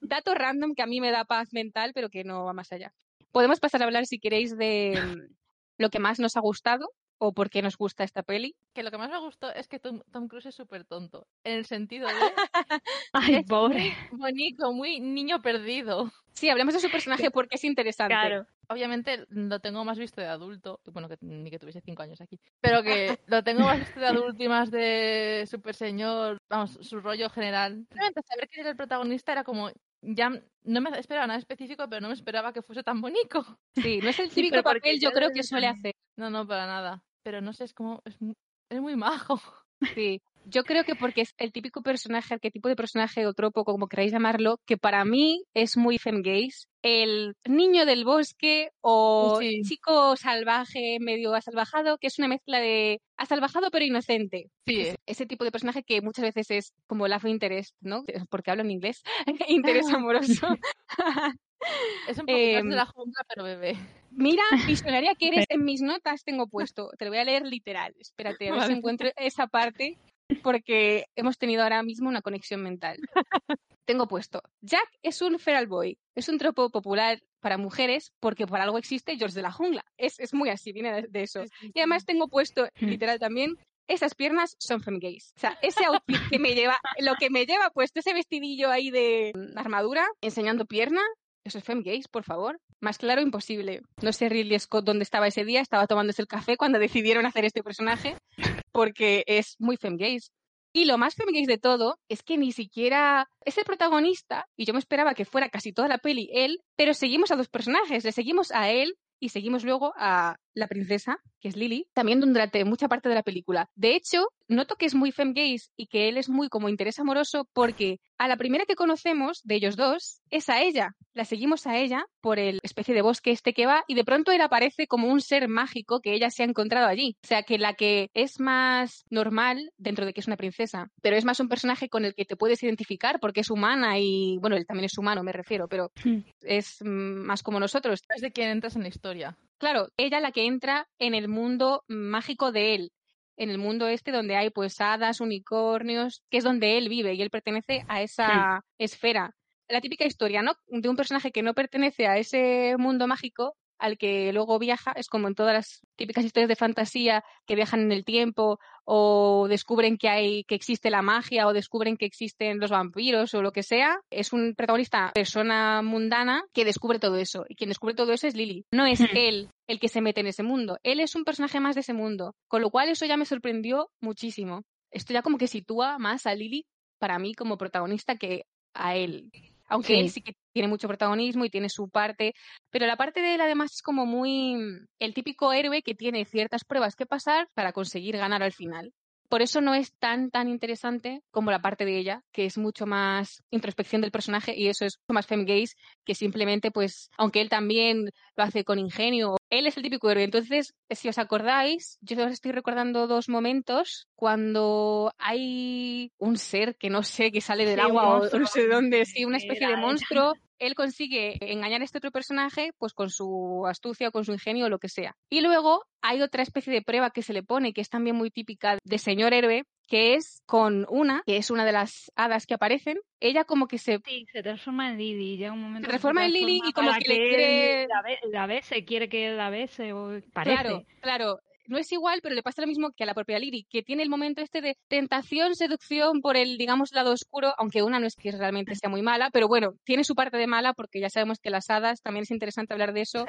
dato random que a mí me da paz mental, pero que no va más allá. Podemos pasar a hablar, si queréis, de mm, lo que más nos ha gustado o por qué nos gusta esta peli. Que lo que más me gustó es que Tom, Tom Cruise es súper tonto. En el sentido de Ay, Es pobre. bonito, muy niño perdido. Sí, hablemos de su personaje porque es interesante. Claro. Obviamente lo tengo más visto de adulto. Bueno, que ni que tuviese cinco años aquí. Pero que lo tengo más visto de adulto y más de super señor. Vamos, su rollo general. Realmente saber que era el protagonista era como. Ya no me esperaba nada específico, pero no me esperaba que fuese tan bonito. Sí, no es el Sí, típico porque papel, yo creo que suele hacer. No, no, para nada. Pero no sé, es como. Es muy, es muy majo. Sí. Yo creo que porque es el típico personaje, arquetipo de personaje o tropo, como queráis llamarlo, que para mí es muy femgaze. El niño del bosque o Sí. chico salvaje, medio asalvajado, que es una mezcla de asalvajado pero inocente. Sí, Es- ese tipo de personaje que muchas veces es como love interest, ¿no? Porque hablo en inglés. Interés amoroso. Es un poco más Em, de la jungla, pero bebé. Mira, visionaria que eres, en mis notas tengo puesto, te lo voy a leer literal, espérate, a ver si Vale. encuentro esa parte, porque hemos tenido ahora mismo una conexión mental. Tengo puesto, Jack es un feral boy, es un tropo popular para mujeres porque por algo existe George de la jungla, es, es muy así, viene de, de eso. Y además tengo puesto, Hmm. literal también, esas piernas son femgays. O sea, ese outfit que me lleva, lo que me lleva puesto, ese vestidillo ahí de mm, armadura, enseñando pierna, eso es femgays, por favor. Más claro, imposible. No sé Ridley Scott dónde estaba ese día, estaba tomándose el café cuando decidieron hacer este personaje, porque es muy femgays. Y lo más femgays de todo es que ni siquiera es el protagonista, y yo me esperaba que fuera casi toda la peli él, pero seguimos a dos personajes, le seguimos a él y seguimos luego a la princesa, que es Lily, también durante mucha parte de la película. De hecho, noto que es muy femgaze y que él es muy como interés amoroso porque a la primera que conocemos de ellos dos es a ella. La seguimos a ella por el especie de bosque este que va y de pronto él aparece como un ser mágico que ella se ha encontrado allí. O sea que la que es más normal dentro de que es una princesa, pero es más un personaje con el que te puedes identificar porque es humana y bueno, él también es humano, me refiero, pero Hmm. es mm, más como nosotros. Es de quien entras en la historia. Claro, ella la que entra en el mundo mágico de él, en el mundo este donde hay pues hadas, unicornios, que es donde él vive y él pertenece a esa esfera. La típica historia, ¿no? De un personaje que no pertenece a ese mundo mágico al que luego viaja, es como en todas las típicas historias de fantasía que viajan en el tiempo o descubren que hay que existe la magia o descubren que existen los vampiros o lo que sea, es un protagonista persona mundana que descubre todo eso y quien descubre todo eso es Lily. No es Hmm. él el que se mete en ese mundo, él es un personaje más de ese mundo, con lo cual eso ya me sorprendió muchísimo. esto ya como que sitúa más a Lily para mí como protagonista que a él. Aunque Sí. él sí que tiene mucho protagonismo y tiene su parte, pero la parte de él además es como muy el típico héroe que tiene ciertas pruebas que pasar para conseguir ganar al final. Por eso no es tan tan interesante como la parte de ella, que es mucho más introspección del personaje y eso es mucho más fem gaze que simplemente pues aunque él también lo hace con ingenio, él es el típico héroe. Entonces, si os acordáis, yo os estoy recordando dos momentos cuando hay un ser que no sé que sale del Sí, agua o no sé dónde, sí, una especie de monstruo él consigue engañar a este otro personaje pues con su astucia o con su ingenio o lo que sea. Y luego hay otra especie de prueba que se le pone que es también muy típica de señor héroe, que es con una, que es una de las hadas que aparecen, ella como que se Sí, se transforma en Lily. Llega un momento Se transforma en Lily y como que le quiere- La, be- la bese, quiere que la bese, o parece. Claro, claro. No es igual, pero le pasa lo mismo que a la propia Lily, que tiene el momento este de tentación, seducción por el, digamos, lado oscuro, aunque una no es que realmente sea muy mala, pero bueno, tiene su parte de mala porque ya sabemos que las hadas, también es interesante hablar de eso.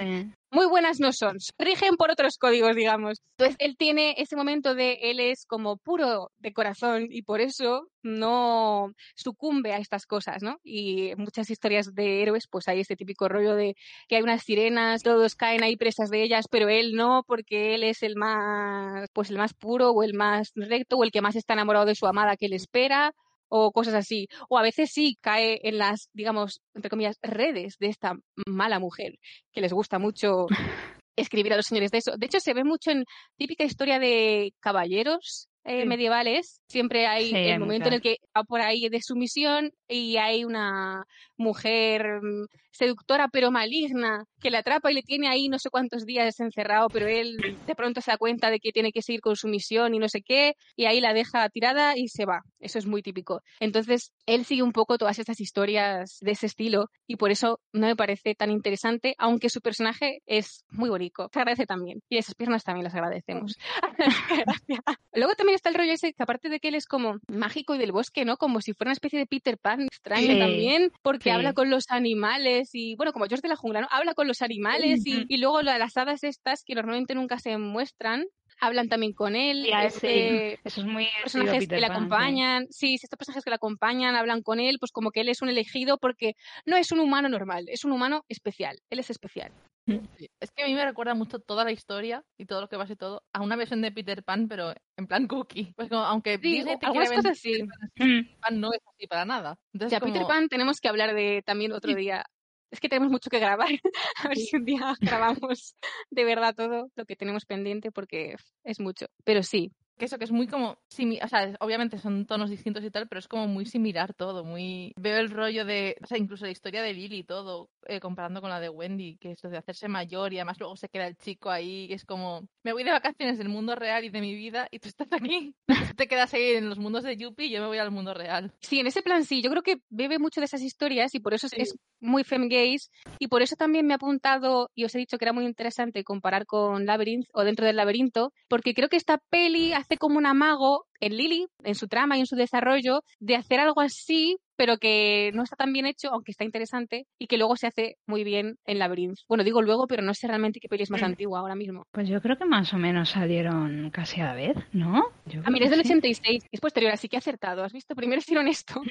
Muy buenas no son, rigen por otros códigos, digamos. Entonces, él tiene ese momento de él es como puro de corazón y por eso no sucumbe a estas cosas, ¿no? Y muchas historias de héroes, pues hay este típico rollo de que hay unas sirenas, todos caen ahí presas de ellas, pero él no, porque él es el más, pues el más puro o el más recto o el que más está enamorado de su amada que le espera o cosas así. O a veces sí cae en las, digamos, entre comillas, redes de esta mala mujer que les gusta mucho escribir a los señores de eso. De hecho, se ve mucho en típica historia de caballeros eh, Sí. medievales. Siempre hay Sí, el hay momento en el que va por ahí de sumisión y hay una mujer mm, seductora pero maligna que le atrapa y le tiene ahí no sé cuántos días encerrado, pero él de pronto se da cuenta de que tiene que seguir con su misión y no sé qué, y ahí la deja tirada y se va. Eso es muy típico. Entonces, él sigue un poco todas estas historias de ese estilo y por eso no me parece tan interesante, aunque su personaje es muy bonito. Se agradece también. Y esas piernas también las agradecemos. Gracias. Luego también está el rollo ese que aparte de que él es como mágico y del bosque, ¿no? Como si fuera una especie de Peter Pan extraño Sí, también, porque sí. habla con los animales y, bueno, como George de la jungla, ¿no? Habla con los animales y, luego las hadas estas que normalmente nunca se muestran, hablan también con él. Sí, a este, ese- Eso es muy personajes Peter que le sí. acompañan, sí, si estos personajes que le acompañan hablan con él, pues como que él es un elegido porque no es un humano normal, es un humano especial, él es especial. Sí. Es que a mí me recuerda mucho toda la historia y todo lo que pasa y todo a una versión de Peter Pan, pero en plan cookie. Pues como, aunque Sí, Disney te algunas cosas sí. Peter Pan. Peter no es así para nada. Entonces, Peter como- Pan tenemos que hablar de también otro día. Es que tenemos mucho que grabar. A ver si un día grabamos de verdad todo lo que tenemos pendiente porque es mucho. Pero sí, que eso que es muy como o sea, obviamente son tonos distintos y tal, pero es como muy similar todo, muy veo el rollo de, o sea, incluso la historia de Lily y todo, eh, comparando con la de Wendy, que es lo de hacerse mayor y además luego se queda el chico ahí, y es como me voy de vacaciones del mundo real y de mi vida y tú estás aquí, te quedas ahí en los mundos de Yuppie y yo me voy al mundo real. Sí, en ese plan sí. Yo creo que bebe mucho de esas historias y por eso es, es muy fem gaze y por eso también me ha apuntado y os he dicho que era muy interesante comparar con Labyrinth o dentro del laberinto, porque creo que esta peli hace como un amago en Lily, en su trama y en su desarrollo, de hacer algo así, pero que no está tan bien hecho, aunque está interesante, y que luego se hace muy bien en Labyrinth. Bueno, digo luego, pero no sé realmente qué peli es más Mm. antigua ahora mismo. Pues yo creo que más o menos salieron casi a la vez, ¿no? Yo Ah, creo mira, es del sí. 86, es posterior, así que he acertado. ¿Has visto? Primero hicieron esto.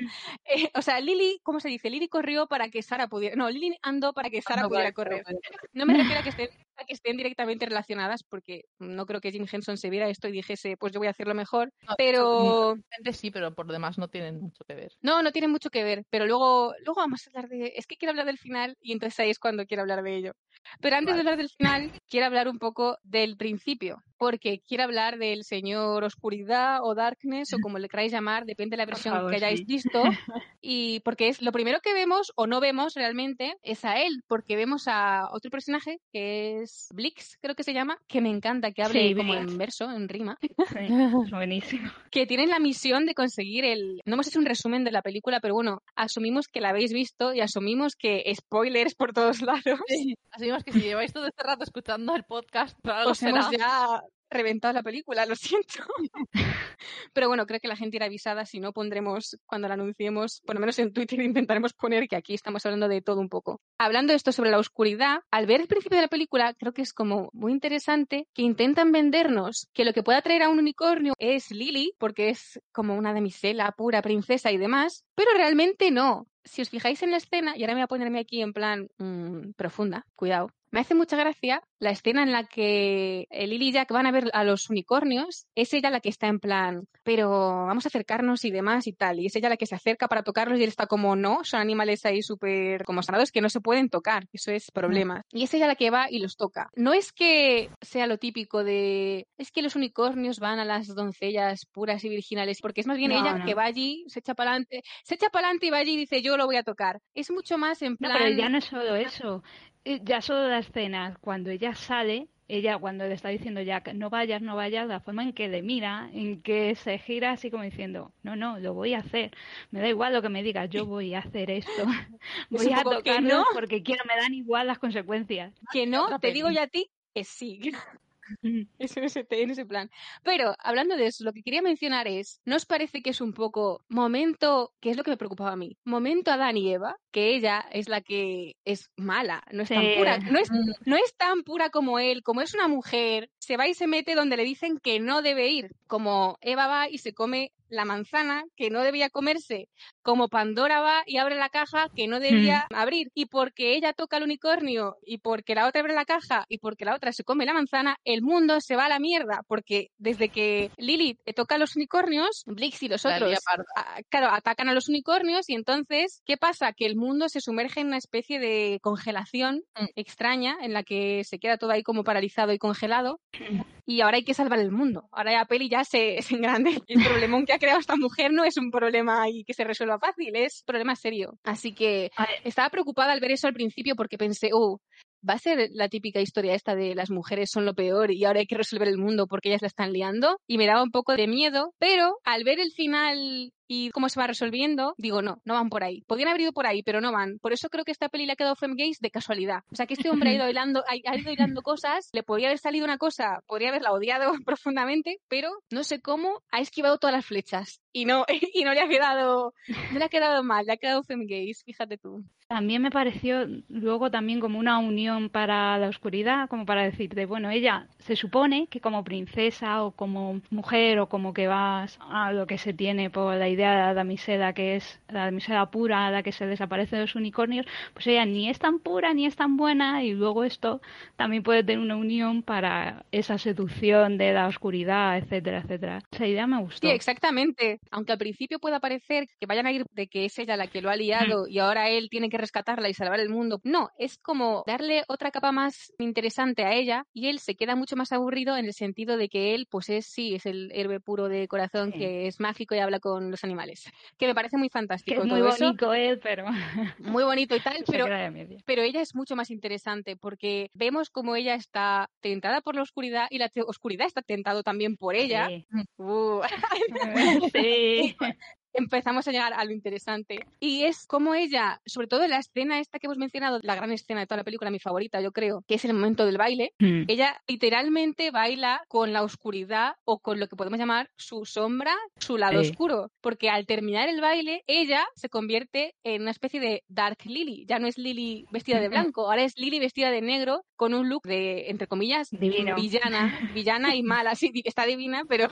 Eh, o sea, Lily, ¿cómo se dice? Lily corrió para que Sara pudiera. No, Lily andó para que Sara No, pudiera vale, correr. No me refiero a que, estén, a que estén directamente relacionadas, porque no creo que Jim Henson se viera esto y dijese, pues yo voy a hacerlo mejor. No, Pero sí, pero por lo demás no tienen mucho que ver. no, no tiene mucho que ver. Pero luego, luego vamos a hablar de. Es que quiero hablar del final y entonces ahí es cuando quiero hablar de ello. Pero antes de hablar del final, quiero hablar un poco del principio, porque quiero hablar del señor oscuridad o darkness o como le queráis llamar, depende de la versión favor, que hayáis sí. visto. Y porque es lo primero que vemos o no vemos realmente es a él, porque vemos a otro personaje que es Blix, creo que se llama, que me encanta que hable Sí, como Blix. en verso, en rima, Sí, es buenísimo. que tienen la misión de conseguir el... No hemos hecho un resumen de la película, pero bueno, asumimos que la habéis visto y asumimos que spoilers por todos lados. Así que si lleváis todo este rato escuchando el podcast, Os hemos ya reventado la película, lo siento. Pero bueno, creo que la gente irá avisada. Si no, pondremos, cuando la anunciemos, por lo menos en Twitter, intentaremos poner que aquí estamos hablando de todo un poco. Hablando de esto sobre la oscuridad, al ver el principio de la película, creo que es como muy interesante que intentan vendernos que lo que pueda traer a un unicornio es Lily, porque es como una damisela pura, princesa y demás, pero realmente no. Si os fijáis en la escena, y ahora me voy a ponerme aquí en plan mmm, profunda, cuidado, me hace mucha gracia la escena en la que Lily y Jack van a ver a los unicornios. Es ella la que está en plan, pero vamos a acercarnos y demás y tal. Y es ella la que se acerca para tocarlos y él está como, no, son animales ahí súper como sanados que no se pueden tocar. Eso es problema. Y es ella la que va y los toca. No es que sea lo típico de, es que los unicornios van a las doncellas puras y virginales, porque es más bien No, ella no. que va allí, se echa para adelante, se echa para adelante y va allí y dice, yo lo voy a tocar. Es mucho más en No, plan... pero ya no es solo eso. Ya solo la escena, cuando ella sale, ella cuando le está diciendo ya no vayas, no vayas, la forma en que le mira, en que se gira así como diciendo, no, no, lo voy a hacer. Me da igual lo que me digas, yo voy a hacer esto. Voy a tocarlo no. porque quiero, me dan igual las consecuencias. Que no, te digo yo a ti que sí. Es en ese, en ese plan. Pero hablando de eso, lo que quería mencionar es, ¿no os parece que es un poco momento, que es lo que me preocupaba a mí? Momento Adán y Eva, que ella es la que es mala, no es tan pura, no es, Mm, no es tan pura como él, como es una mujer, se va y se mete donde le dicen que no debe ir, como Eva va y se come la manzana que no debía comerse, como Pandora va y abre la caja que no debía abrir, y porque ella toca el unicornio, y porque la otra abre la caja, y porque la otra se come la manzana, el mundo se va a la mierda, porque desde que Lilith toca a los unicornios, Blix y los La otros lía parda. a- claro, atacan a los unicornios y entonces, ¿qué pasa? Que el mundo se sumerge en una especie de congelación Mm. extraña en la que se queda todo ahí como paralizado y congelado y ahora hay que salvar el mundo. Ahora ya Peli ya se, se engrande. El problemón que ha creado esta mujer no es un problema ahí que se resuelva fácil, es problema serio. Así que estaba preocupada al ver eso al principio porque pensé, oh, va a ser la típica historia esta de las mujeres son lo peor y ahora hay que resolver el mundo porque ellas la están liando. Y me daba un poco de miedo, pero al ver el final y cómo se va resolviendo, digo, no, no van por ahí. Podrían haber ido por ahí, pero no van. Por eso creo que esta peli le ha quedado Femgaze de casualidad. O sea, que este hombre ha ido hilando, ha, ha ido hilando cosas, le podría haber salido una cosa, podría haberla odiado profundamente, pero no sé cómo ha esquivado todas las flechas. Y no, y no le ha quedado, no le ha quedado mal, le ha quedado Femgaze, fíjate tú. También me pareció luego también como una unión para la oscuridad, como para decirte, bueno, ella se supone que como princesa o como mujer o como que vas a lo que se tiene por la idea de la damisela que es la damisela pura, la que se desaparece de los unicornios, pues ella ni es tan pura ni es tan buena y luego esto también puede tener una unión para esa seducción de la oscuridad, etcétera, etcétera. Esa idea me gustó. Sí, exactamente. Aunque al principio pueda parecer que vayan a ir de que es ella la que lo ha liado y ahora él tiene que rescatarla y salvar el mundo. No, es como darle otra capa más interesante a ella y él se queda mucho más aburrido en el sentido de que él, pues es sí, es el héroe puro de corazón Sí. que es mágico y habla con los animales. Que me parece muy que fantástico es muy eso. bonito él, pero Muy bonito y tal, pero ella es mucho más interesante porque vemos como ella está tentada por la oscuridad y la oscuridad está tentado también por ella. Sí. Uh, Sí. Empezamos a llegar a lo interesante. Y es como ella, sobre todo en la escena esta que hemos mencionado, la gran escena de toda la película, mi favorita, yo creo, que es el momento del baile. Mm. Ella literalmente baila con la oscuridad o con lo que podemos llamar su sombra, su lado Sí. oscuro, porque al terminar el baile, ella se convierte en una especie de Dark Lily. Ya no es Lily vestida de blanco, ahora es Lily vestida de negro con un look de, entre comillas, Divino. villana, villana y mala. Sí, está divina, pero,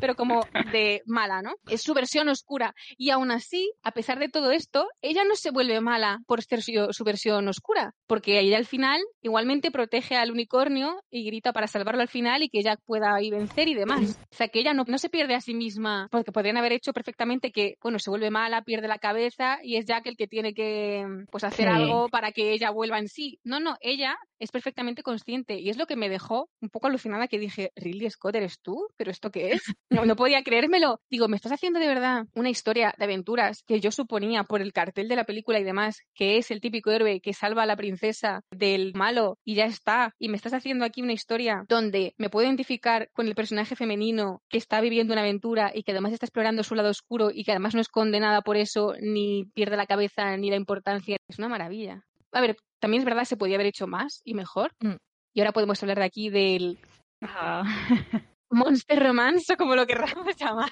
pero como de mala, ¿no? Es su versión oscura. Y aún así, a pesar de todo esto, ella no se vuelve mala por ser su, su versión oscura, porque ella al final igualmente protege al unicornio y grita para salvarlo al final y que Jack pueda ahí vencer y demás. O sea, que ella no, no se pierde a sí misma, porque podrían haber hecho perfectamente que, bueno, se vuelve mala, pierde la cabeza y es Jack el que tiene que, pues, hacer Sí. algo para que ella vuelva en sí. No, no, ella es perfectamente consciente y es lo que me dejó un poco alucinada que dije, Ridley Scott, ¿eres tú? ¿Pero esto qué es? No, no podía creérmelo. Digo, ¿me estás haciendo de verdad una historia de aventuras que yo suponía por el cartel de la película y demás, que es el típico héroe que salva a la princesa del malo y ya está? Y me estás haciendo aquí una historia donde me puedo identificar con el personaje femenino que está viviendo una aventura y que además está explorando su lado oscuro y que además no es condenada por eso, ni pierde la cabeza ni la importancia. Es una maravilla. A ver, también es verdad, se podía haber hecho más y mejor. Mm. Y ahora podemos hablar de aquí del Ah. Monster Romance o como lo querramos llamar.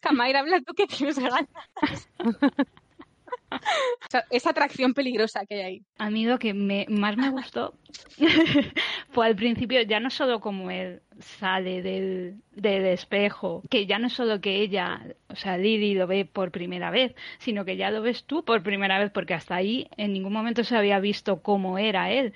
Camaira, habla tú que tienes ganas. Esa atracción peligrosa que hay ahí. A mí lo que me, más me gustó fue al principio, ya no solo como él sale del, del espejo, que ya no solo que ella, o sea, Lily lo ve por primera vez, sino que ya lo ves tú por primera vez, porque hasta ahí en ningún momento se había visto cómo era él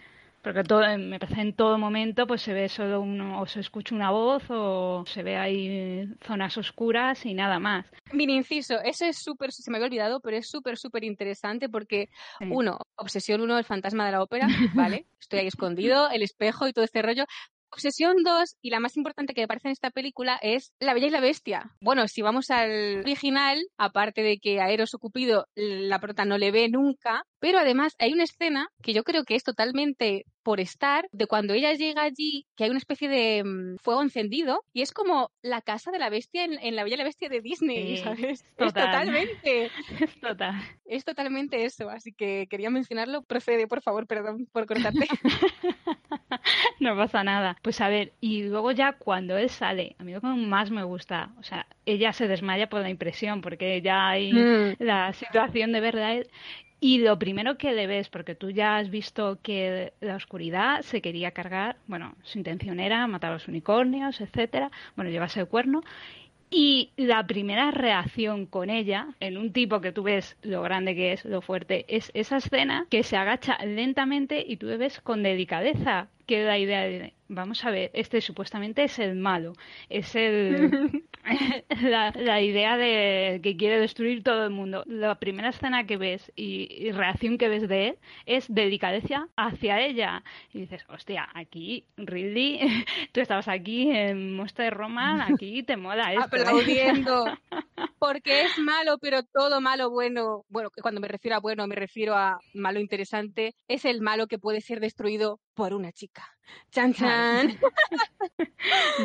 porque todo, me parece en todo momento pues se ve solo uno, o se escucha una voz o se ve ahí zonas oscuras y nada más. Mini inciso, eso es súper, se me había olvidado, pero es súper, súper interesante porque, uno, obsesión uno, el fantasma de la ópera, ¿vale? Estoy ahí escondido, el espejo y todo este rollo, Obsesión 2, y la más importante que me parece en esta película, es La Bella y la Bestia. Bueno, si vamos al original, aparte de que a Eros o Cupido la prota no le ve nunca, pero además hay una escena que yo creo que es totalmente por estar, de cuando ella llega allí, que hay una especie de mm, fuego encendido, y es como la casa de la bestia en, La Bella y la Bestia de Disney, ¿sabes? Es totalmente. Es total. Es totalmente eso, así que quería mencionarlo. Procede, por favor, perdón por cortarte. no pasa nada. Pues a ver, y luego ya cuando él sale, a mí lo que más me gusta, o sea, ella se desmaya por la impresión, porque ya hay mm. la situación de verdad y lo primero que le ves, porque tú ya has visto que la oscuridad se quería cargar, bueno, su intención era matar a los unicornios, etcétera, bueno, llevarse el cuerno, y la primera reacción con ella, en un tipo que tú ves lo grande que es, lo fuerte, es esa escena que se agacha lentamente y tú le ves con delicadeza, que la idea de, vamos a ver, este supuestamente es el malo, es el la, idea de que quiere destruir todo el mundo. La primera escena que ves y, reacción que ves de él es delicadeza hacia ella. Y dices, hostia, aquí, Ridley, tú estabas aquí en Monster Roman, aquí te mola esto. ¿eh? Aplaudiendo. Porque es malo, pero todo malo bueno, bueno, cuando me refiero a bueno, me refiero a malo interesante, es el malo que puede ser destruido por una chica. Chan, chan.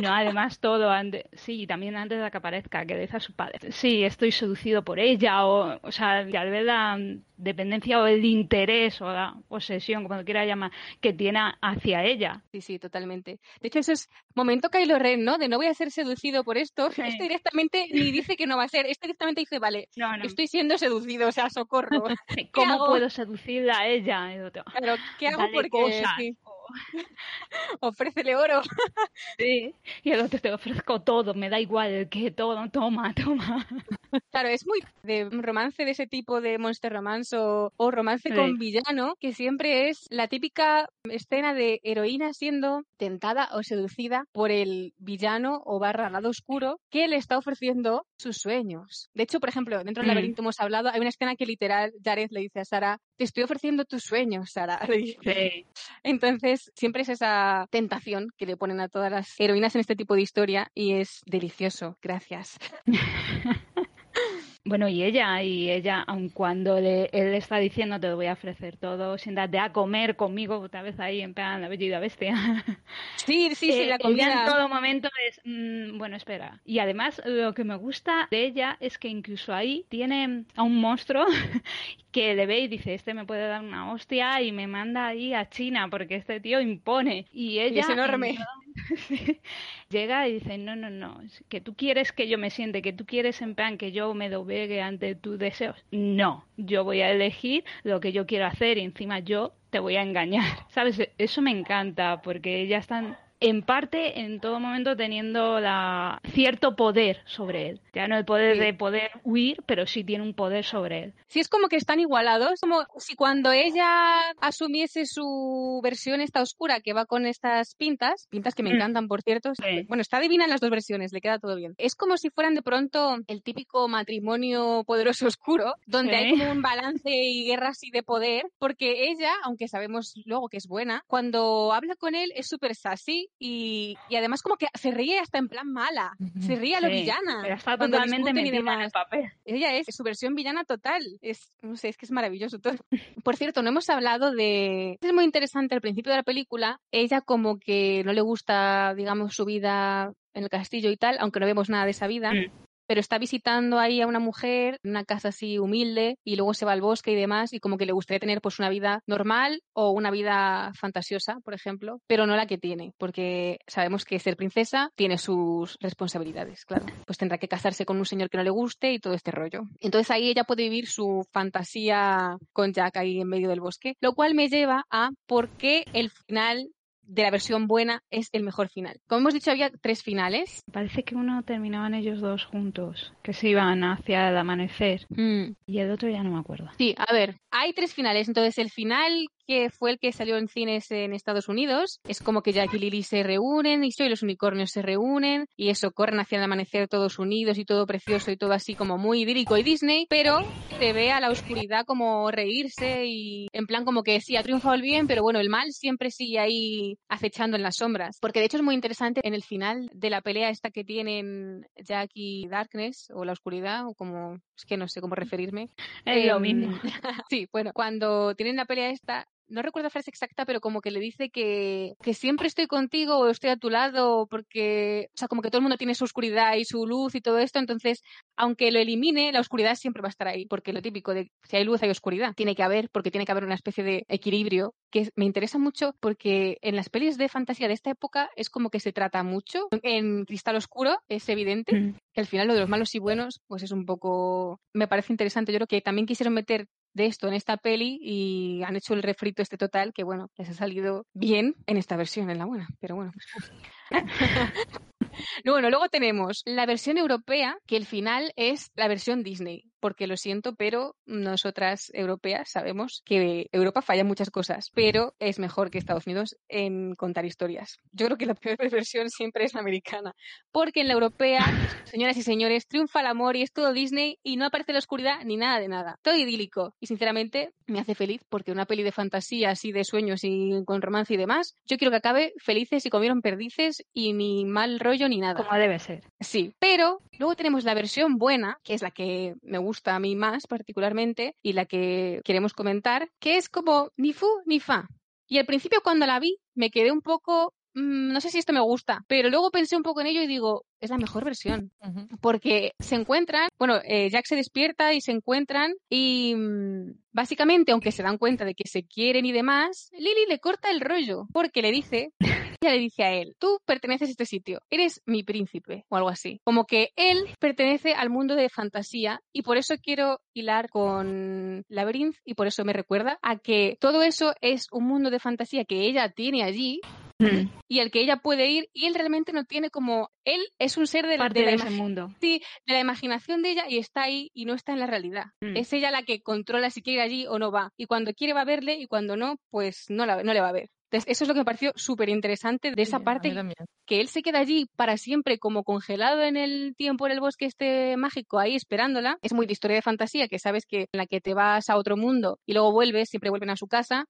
No, además todo antes, sí, también antes de que aparezca, que dice a su padre, sí, estoy seducido por ella, o, o sea, ya ve la dependencia o el interés o la posesión, como lo quiera llamar, que tiene hacia ella. Sí, sí, totalmente. De hecho, eso es momento Kylo Ren, ¿no? De no voy a ser seducido por esto. Este directamente ni dice que no va a ser, este directamente dice, vale, estoy siendo seducido, o sea, socorro. ¿Cómo puedo seducirla a ella? Pero, ¿qué hago? Porque ofrécele oro. sí, y el otro te ofrezco todo, me da igual que todo, toma, toma. Claro, es muy de romance de ese tipo de monster romance o, romance con villano, que siempre es la típica escena de heroína siendo tentada o seducida por el villano o barra lado oscuro que le está ofreciendo sus sueños. De hecho, por ejemplo, dentro del mm. laberinto hemos hablado, hay una escena que literal Jared le dice a Sara, te estoy ofreciendo tus sueños, Sara. Entonces, siempre es esa tentación que le ponen a todas las heroínas en este tipo de historia y es delicioso. Gracias. Bueno, y ella, y ella, aun cuando él le está diciendo te lo voy a ofrecer todo, siéntate a comer conmigo, otra vez ahí en plan la bella y la bestia. Sí, sí, sí, la comida. Ella en todo momento es, mm, bueno, espera. Y además lo que me gusta de ella es que incluso ahí tiene a un monstruo que le ve y dice, este me puede dar una hostia y me manda ahí a China porque este tío impone. Y ella... es enorme. Llega y dice, no, no, no, que tú quieres que yo me siente, que tú quieres en plan que yo me doblegue ante tus deseos. No, yo voy a elegir lo que yo quiero hacer y encima yo te voy a engañar. ¿Sabes? Eso me encanta porque ya están en parte en todo momento teniendo la, cierto poder sobre él. Ya no el poder de poder huir, pero sí tiene un poder sobre él. Sí, es como que están igualados, como si cuando ella asumiese su versión esta oscura que va con estas pintas, pintas que me mm. encantan por cierto, bueno, está divina en las dos versiones, le queda todo bien. Es como si fueran de pronto el típico matrimonio poderoso oscuro, donde hay como un balance y guerra así de poder, porque ella, aunque sabemos luego que es buena, cuando habla con él es súper sassy y, además como que se ríe hasta en plan mala, se ríe a lo villana. Pero está totalmente metida en el papel. Ella es su versión villana total, es, no sé, es que es maravilloso todo. Por cierto, no hemos hablado de... Es muy interesante al principio de la película, ella como que no le gusta, digamos, su vida en el castillo y tal, aunque no vemos nada de esa vida. Mm pero está visitando ahí a una mujer en una casa así humilde y luego se va al bosque y demás y como que le gustaría tener pues una vida normal o una vida fantasiosa, por ejemplo, pero no la que tiene, porque sabemos que ser princesa tiene sus responsabilidades, claro. Pues tendrá que casarse con un señor que no le guste y todo este rollo. Entonces ahí ella puede vivir su fantasía con Jack ahí en medio del bosque, lo cual me lleva a por qué el final de la versión buena es el mejor final. Como hemos dicho, había tres finales. Parece que uno terminaban ellos dos juntos, que se iban hacia el amanecer. Mm. Y el otro ya no me acuerdo. Sí, a ver, hay tres finales. Entonces, el final que fue el que salió en cines en Estados Unidos es como que Jack y Lily se reúnen y soy los unicornios se reúnen y eso, corren hacia el amanecer todos unidos y todo precioso y todo así como muy idílico y Disney, pero se ve a la oscuridad como reírse y en plan como que sí, ha triunfado el bien, pero bueno, el mal siempre sigue ahí acechando en las sombras. Porque de hecho es muy interesante en el final de la pelea esta que tienen Jack y Darkness o la oscuridad o como, es que no sé cómo referirme. Es lo Em, mismo. sí, bueno, cuando tienen la pelea esta, no recuerdo la frase exacta, pero como que le dice que, que siempre estoy contigo o estoy a tu lado, porque, o sea, como que todo el mundo tiene su oscuridad y su luz y todo esto, entonces, aunque lo elimine, la oscuridad siempre va a estar ahí, porque lo típico de si hay luz hay oscuridad, tiene que haber, porque tiene que haber una especie de equilibrio, que me interesa mucho porque en las pelis de fantasía de esta época es como que se trata mucho. En Cristal Oscuro es evidente Mm. que al final lo de los malos y buenos, pues es un poco, me parece interesante. Yo creo que también quisieron meter de esto en esta peli y han hecho el refrito este total que bueno, les ha salido bien en esta versión, en la buena, pero bueno. Bueno, luego tenemos la versión europea, que el final es la versión Disney, porque lo siento, pero nosotras europeas sabemos que Europa falla en muchas cosas, pero es mejor que Estados Unidos en contar historias. Yo creo que la peor versión siempre es la americana, porque en la europea, señoras y señores, triunfa el amor y es todo Disney y no aparece la oscuridad ni nada de nada. Todo idílico. Y sinceramente me hace feliz porque una peli de fantasía así de sueños y con romance y demás, yo quiero que acabe felices y comieron perdices y ni mal rollo ni nada. Como debe ser. Sí, pero luego tenemos la versión buena, que es la que me gusta a mí más particularmente y la que queremos comentar, que es como ni fu ni fa. Y al principio cuando la vi me quedé un poco, mm, no sé si esto me gusta, pero luego pensé un poco en ello y digo, es la mejor versión porque se encuentran, bueno, eh, Jack se despierta y se encuentran y mm, básicamente, aunque se dan cuenta de que se quieren y demás, Lily le corta el rollo porque le dice, ella le dice a él, tú perteneces a este sitio, eres mi príncipe o algo así. Como que él pertenece al mundo de fantasía y por eso quiero hilar con Labyrinth y por eso me recuerda a que todo eso es un mundo de fantasía que ella tiene allí Mm. y al que ella puede ir y él realmente no tiene como él es un ser de, Parte de la de ese mundo. sí, de la imaginación de ella y está ahí y no está en la realidad. Mm. Es ella la que controla si quiere ir allí o no va. Y cuando quiere va a verle y cuando no, pues no, la, no le va a ver. Entonces, eso es lo que me pareció súper interesante de esa Sí, parte, que él se queda allí para siempre como congelado en el tiempo, en el bosque este mágico, ahí esperándola. Es muy de historia de fantasía, que sabes que en la que te vas a otro mundo y luego vuelves, siempre vuelven a su casa.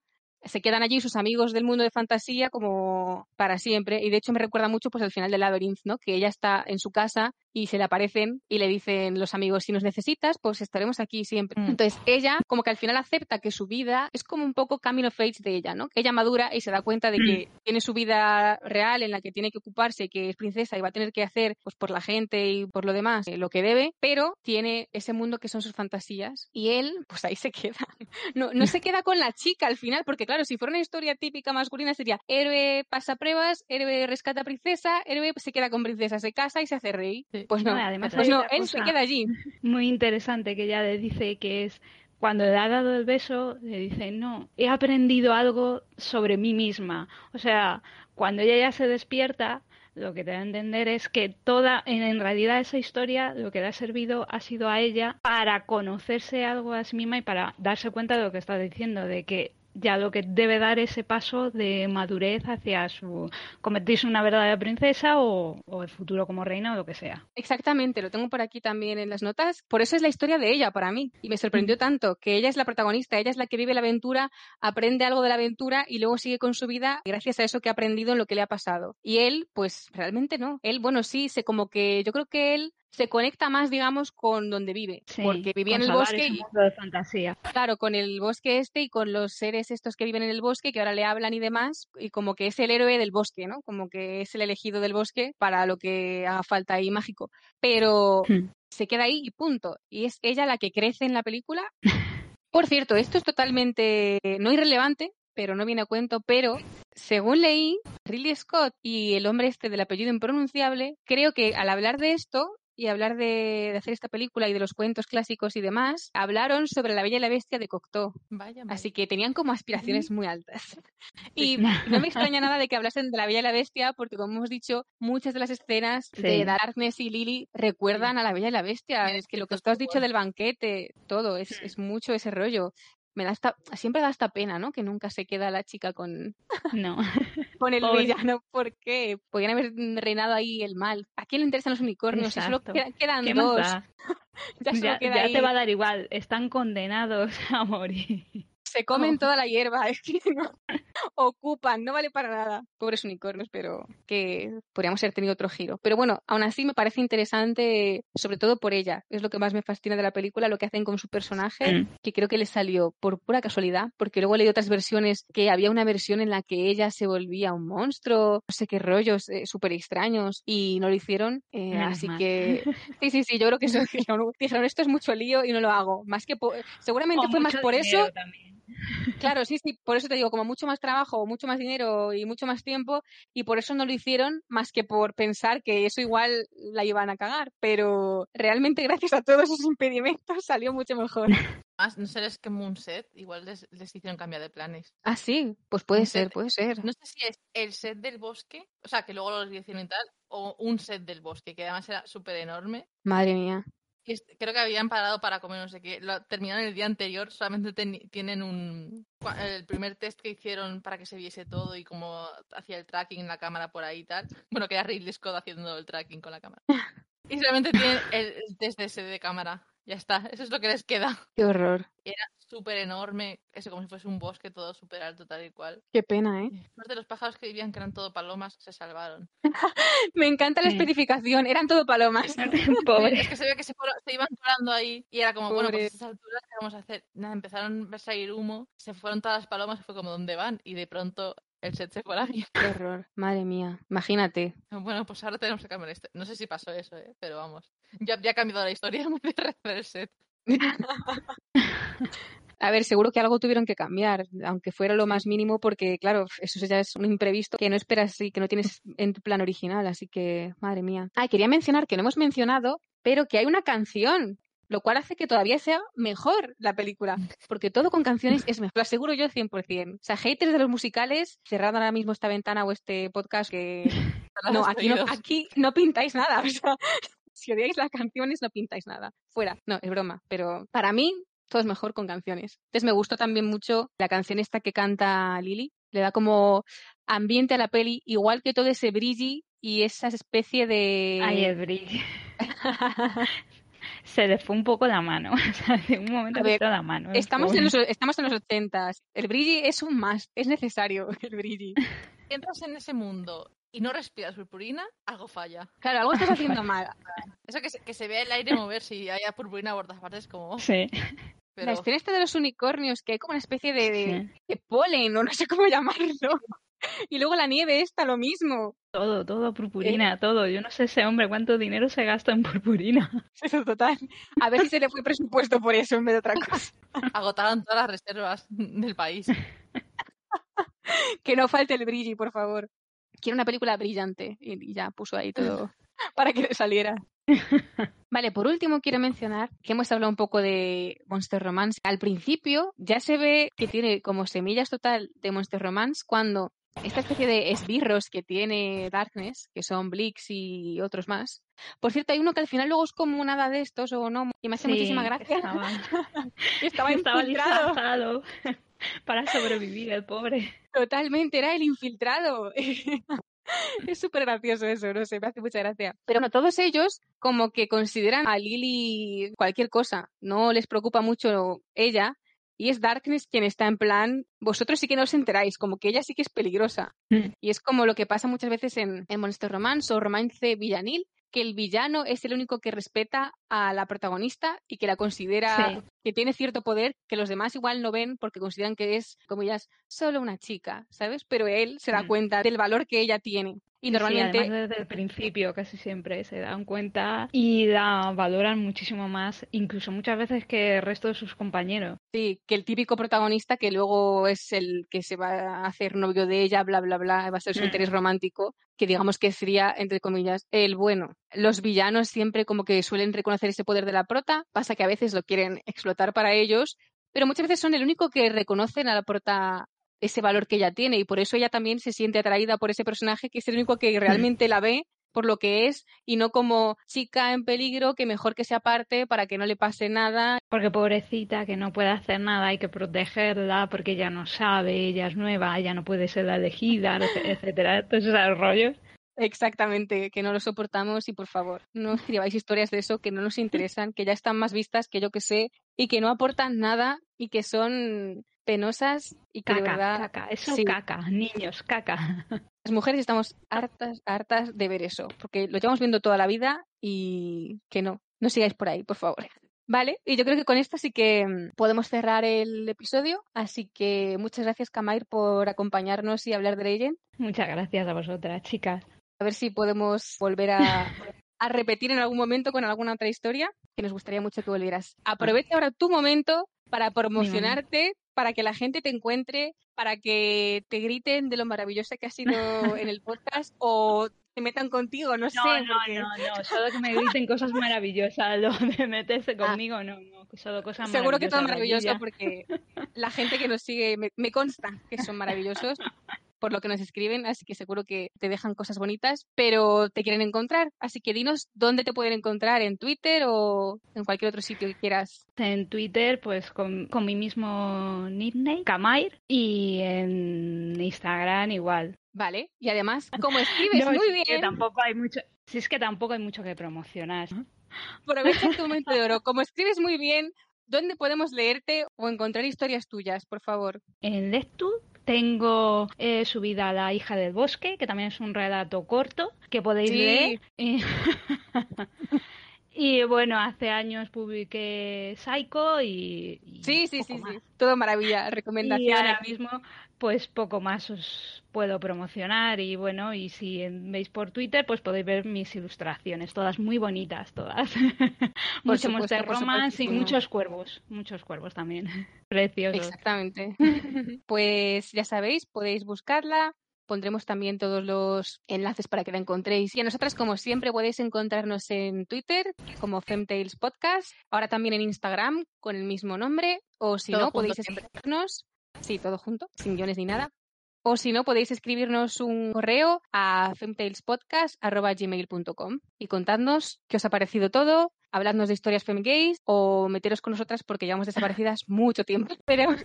Se quedan allí sus amigos del mundo de fantasía como para siempre. Y de hecho me recuerda mucho pues al final del Labyrinth, ¿no? Que ella está en su casa y se le aparecen y le dicen los amigos, si nos necesitas, pues estaremos aquí siempre. Mm. Entonces ella como que al final acepta que su vida es como un poco camino of age de ella, ¿no? Que ella madura y se da cuenta de que tiene su vida real en la que tiene que ocuparse, que es princesa y va a tener que hacer pues por la gente y por lo demás eh, lo que debe, pero tiene ese mundo que son sus fantasías y él pues ahí se queda. No, no se queda con la chica al final, porque claro, si fuera una historia típica masculina sería héroe pasa pruebas, héroe rescata princesa, héroe se queda con princesa, se casa y se hace rey. Sí. Pues no, No, además pues no, él se queda allí. Muy interesante que ella le dice que es cuando le ha dado el beso, le dice, no, he aprendido algo sobre mí misma. O sea, cuando ella ya se despierta, lo que te da a entender es que toda, en realidad esa historia, lo que le ha servido ha sido a ella para conocerse algo a sí misma y para darse cuenta de lo que está diciendo, de que ya lo que debe dar ese paso de madurez hacia su convertirse en una verdadera princesa o, o el futuro como reina o lo que sea. Exactamente, lo tengo por aquí también en las notas. Por eso es la historia de ella para mí. Y me sorprendió tanto que ella es la protagonista, ella es la que vive la aventura, aprende algo de la aventura y luego sigue con su vida gracias a eso que ha aprendido en lo que le ha pasado. Y él, pues realmente no. Él, bueno, sí, se como que yo creo que él se conecta más, digamos, con donde vive. Sí, porque vivía en el bosque y, mundo de fantasía. Claro, con el bosque este y con los seres estos que viven en el bosque, que ahora le hablan y demás, y como que es el héroe del bosque, ¿no? Como que es el elegido del bosque para lo que haga falta ahí mágico. Pero Hmm. se queda ahí y punto. Y es ella la que crece en la película. Por cierto, esto es totalmente no irrelevante, pero no viene a cuento, pero según leí, Ridley Scott y el hombre este del apellido impronunciable, creo que al hablar de esto y hablar de, de hacer esta película y de los cuentos clásicos y demás, hablaron sobre La Bella y la Bestia de Cocteau. Vaya. Así que tenían como aspiraciones muy altas. Y no me extraña nada de que hablasen de La Bella y la Bestia, porque como hemos dicho, muchas de las escenas Sí. de Darkness y Lily recuerdan a La Bella y la Bestia. Es que lo que tú has dicho del banquete, todo, es, es mucho ese rollo. Me da esta, siempre da esta pena, ¿no? Que nunca se queda la chica con, No. con el villano. ¿Por qué? Podrían haber reinado ahí el mal. ¿A quién le interesan los unicornios? Si solo quedan ¿Qué más dos. Ya solo Ya, queda ya ahí. te va a dar igual. Están condenados a morir. Se comen toda la hierba, es que no. Ocupan, no vale para nada. Pobres unicornios, pero que podríamos haber tenido otro giro. Pero bueno, aún así me parece interesante, sobre todo por ella. Es lo que más me fascina de la película, lo que hacen con su personaje, Mm. que creo que le salió por pura casualidad, porque luego leí otras versiones que había una versión en la que ella se volvía un monstruo, no sé qué rollos eh, súper extraños, y no lo hicieron. eh, así mal. que sí, sí, sí, yo creo que eso dijeron, dijeron, esto es mucho lío y no lo hago. Más que po- seguramente O fue más por eso también. Claro, sí, sí, por eso te digo, como mucho más trabajo, mucho más dinero y mucho más tiempo, y por eso no lo hicieron más que por pensar que eso igual la iban a cagar, pero realmente gracias a todos esos impedimentos salió mucho mejor. No sé, les quemó un set, igual les, les hicieron cambiar de planes. Ah, sí, pues puede ser, puede ser. No sé si es el set del bosque, o sea, que luego lo hicieron y tal, o un set del bosque, que además era súper enorme. Madre mía. Creo que habían parado para comer no sé qué. Lo terminaron el día anterior, solamente tienen un... El primer test que hicieron para que se viese todo y cómo hacía el tracking en la cámara por ahí y tal. Bueno, que era Ridley Scott haciendo el tracking con la cámara. Y solamente tienen el, el test de ese de cámara. Ya está, eso es lo que les queda. Qué horror. Era súper enorme, eso como si fuese un bosque todo súper alto, tal y cual. Qué pena, ¿eh? Los de los pájaros que vivían, que eran todo palomas, se salvaron. Me encanta la Sí. especificación, eran todo palomas. Pobre. Es que se ve que se, fueron- se iban colando ahí y era como, bueno, pues a estas alturas, ¿qué vamos a hacer? Nada, empezaron a salir humo, se fueron todas las palomas y fue como, ¿dónde van? Y de pronto el set se fue a la mierda. Qué horror. Madre mía. Imagínate. Bueno, pues ahora tenemos que cambiar la historia. No sé si pasó eso, ¿eh? pero vamos. Ya, ya ha cambiado la historia muy de rehacer el set. A ver, seguro que algo tuvieron que cambiar, aunque fuera lo más mínimo, porque claro, eso ya es un imprevisto que no esperas y que no tienes en tu plan original, así que, madre mía. Ah, quería mencionar que no hemos mencionado, pero que hay una canción, lo cual hace que todavía sea mejor la película, porque todo con canciones es mejor, lo aseguro yo 100%. O sea, haters de los musicales, cerrad ahora mismo esta ventana o este podcast que... No, aquí no, aquí no pintáis nada, o sea, si odiáis las canciones no pintáis nada. Fuera, no, es broma, pero para mí todo es mejor con canciones. Entonces me gustó también mucho la canción esta que canta Lily. Le da como ambiente a la peli, igual que todo ese brilli y esa especie de... Ay, el. Se le fue un poco la mano. O sea, de un momento A le ver, fue la mano. Estamos en, los, estamos en los 80 El brilli es un más, es necesario el brilli. Si entras en ese mundo y no respiras purpurina, algo falla. Claro, algo estás haciendo mal. Eso que se, que se vea el aire moverse y haya purpurina por todas partes, como... Sí. Pero... La escena esta de los unicornios, que hay como una especie de, de, Sí. de polen, o no sé cómo llamarlo. Y luego la nieve esta, lo mismo. Todo, Eh. todo, purpurina, todo. Yo no sé ese hombre cuánto dinero se gasta en purpurina. Eso total. A ver si se le fue presupuesto por eso en vez de otra cosa. Agotaron todas las reservas del país. Que no falte el brilli, por favor. Quiero una película brillante. Y y ya puso ahí todo para que le saliera. Vale, por último quiero mencionar que hemos hablado un poco de Monster Romance. Al principio ya se ve que tiene como semillas total de Monster Romance cuando esta especie de esbirros que tiene Darkness, que son Blix y otros más. Por cierto, hay uno que al final luego es como nada de estos o no, y me hace Sí, muchísima gracia. Estaba, Estaba estaba infiltrado. para sobrevivir el pobre. Totalmente, era el infiltrado. es súper gracioso eso, no sé, me hace mucha gracia. Pero no, todos ellos como que consideran a Lily cualquier cosa, no les preocupa mucho ella. Y es Darkness quien está en plan, vosotros sí que no os enteráis, como que ella sí que es peligrosa. Mm. Y es como lo que pasa muchas veces en, en Monster Romance o romance villanil, que el villano es el único que respeta a la protagonista y que la considera Sí. que tiene cierto poder que los demás igual no ven porque consideran que es, como ellas, solo una chica, ¿sabes? Pero él se da Mm. cuenta del valor que ella tiene. Y normalmente... además desde el principio casi siempre se dan cuenta y la valoran muchísimo más, incluso muchas veces que el resto de sus compañeros. Sí, que el típico protagonista que luego es el que se va a hacer novio de ella, bla, bla, bla, va a ser su Mm. interés romántico, que digamos que sería, entre comillas, el bueno. Los villanos siempre como que suelen reconocer ese poder de la prota, pasa que a veces lo quieren explotar para ellos, pero muchas veces son el único que reconocen a la prota ese valor que ella tiene y por eso ella también se siente atraída por ese personaje que es el único que realmente la ve por lo que es y no como chica en peligro que mejor que se aparte para que no le pase nada. Porque pobrecita, que no puede hacer nada, hay que protegerla porque ella no sabe, ella es nueva, ella no puede ser la elegida, etc- etcétera, todos esos rollos. Exactamente, que no lo soportamos y por favor, no escribáis historias de eso que no nos interesan, que ya están más vistas que yo que sé y que no aportan nada y que son penosas y que de Caca, verdad caca, eso sí. caca, niños, caca. las mujeres estamos hartas, hartas de ver eso, porque lo llevamos viendo toda la vida y que no, no sigáis por ahí, por favor. Vale, y yo creo que con esto sí que mm, podemos cerrar el episodio, así que muchas gracias Kamair por acompañarnos y hablar de Legend. Muchas gracias a vosotras, chicas. A ver si podemos volver a, a repetir en algún momento con alguna otra historia, que nos gustaría mucho que volvieras. Aprovecha ahora tu momento para promocionarte, para que la gente te encuentre, para que te griten de lo maravillosa que has sido en el podcast o te metan contigo, no, sé. porque no, no, solo que me griten cosas maravillosas, lo de meterse conmigo, no, no, solo cosas Seguro que todo maravilloso porque la gente que nos sigue me, me consta que son maravillosos por lo que nos escriben, así que seguro que te dejan cosas bonitas, pero te quieren encontrar. Así que dinos dónde te pueden encontrar, en Twitter o en cualquier otro sitio que quieras. En Twitter, pues con, con mi mismo nickname, Kamair, y en Instagram igual. Vale, y además, como escribes No, muy es que bien, tampoco hay mucho, si es que tampoco hay mucho que promocionar. aprovecha este momento de oro. Como escribes muy bien, ¿dónde podemos leerte o encontrar historias tuyas, por favor? En Lectu tengo eh, subida La hija del bosque, que también es un relato corto que podéis Sí. leer. Y, y, bueno, hace años publiqué Psycho y, y Sí, sí, sí, sí. Todo maravilla. Y Recomendación. ahora aquí. mismo, pues poco más os puedo promocionar. Y bueno, y si veis por Twitter, pues podéis ver mis ilustraciones, todas muy bonitas, todas. Mucho Monster Romance y muchos cuervos, muchos cuervos también. Preciosos. Exactamente. pues ya sabéis, podéis buscarla. Pondremos también todos los enlaces para que la encontréis. Y a nosotras, como siempre, podéis encontrarnos en Twitter como Femtales Podcast. Ahora también en Instagram con el mismo nombre. O si Todo no, podéis escribirnos. Sí, todo junto, sin guiones ni nada. O si no, podéis escribirnos un correo a femtalespodcast.gmail.com y contadnos qué os ha parecido todo, habladnos de historias femgays o meteros con nosotras porque llevamos desaparecidas mucho tiempo. Pero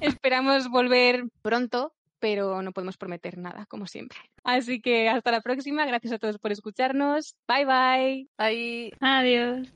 esperamos volver pronto, pero no podemos prometer nada, como siempre. Así que hasta la próxima. Gracias a todos por escucharnos. Bye bye. Ahí Adiós.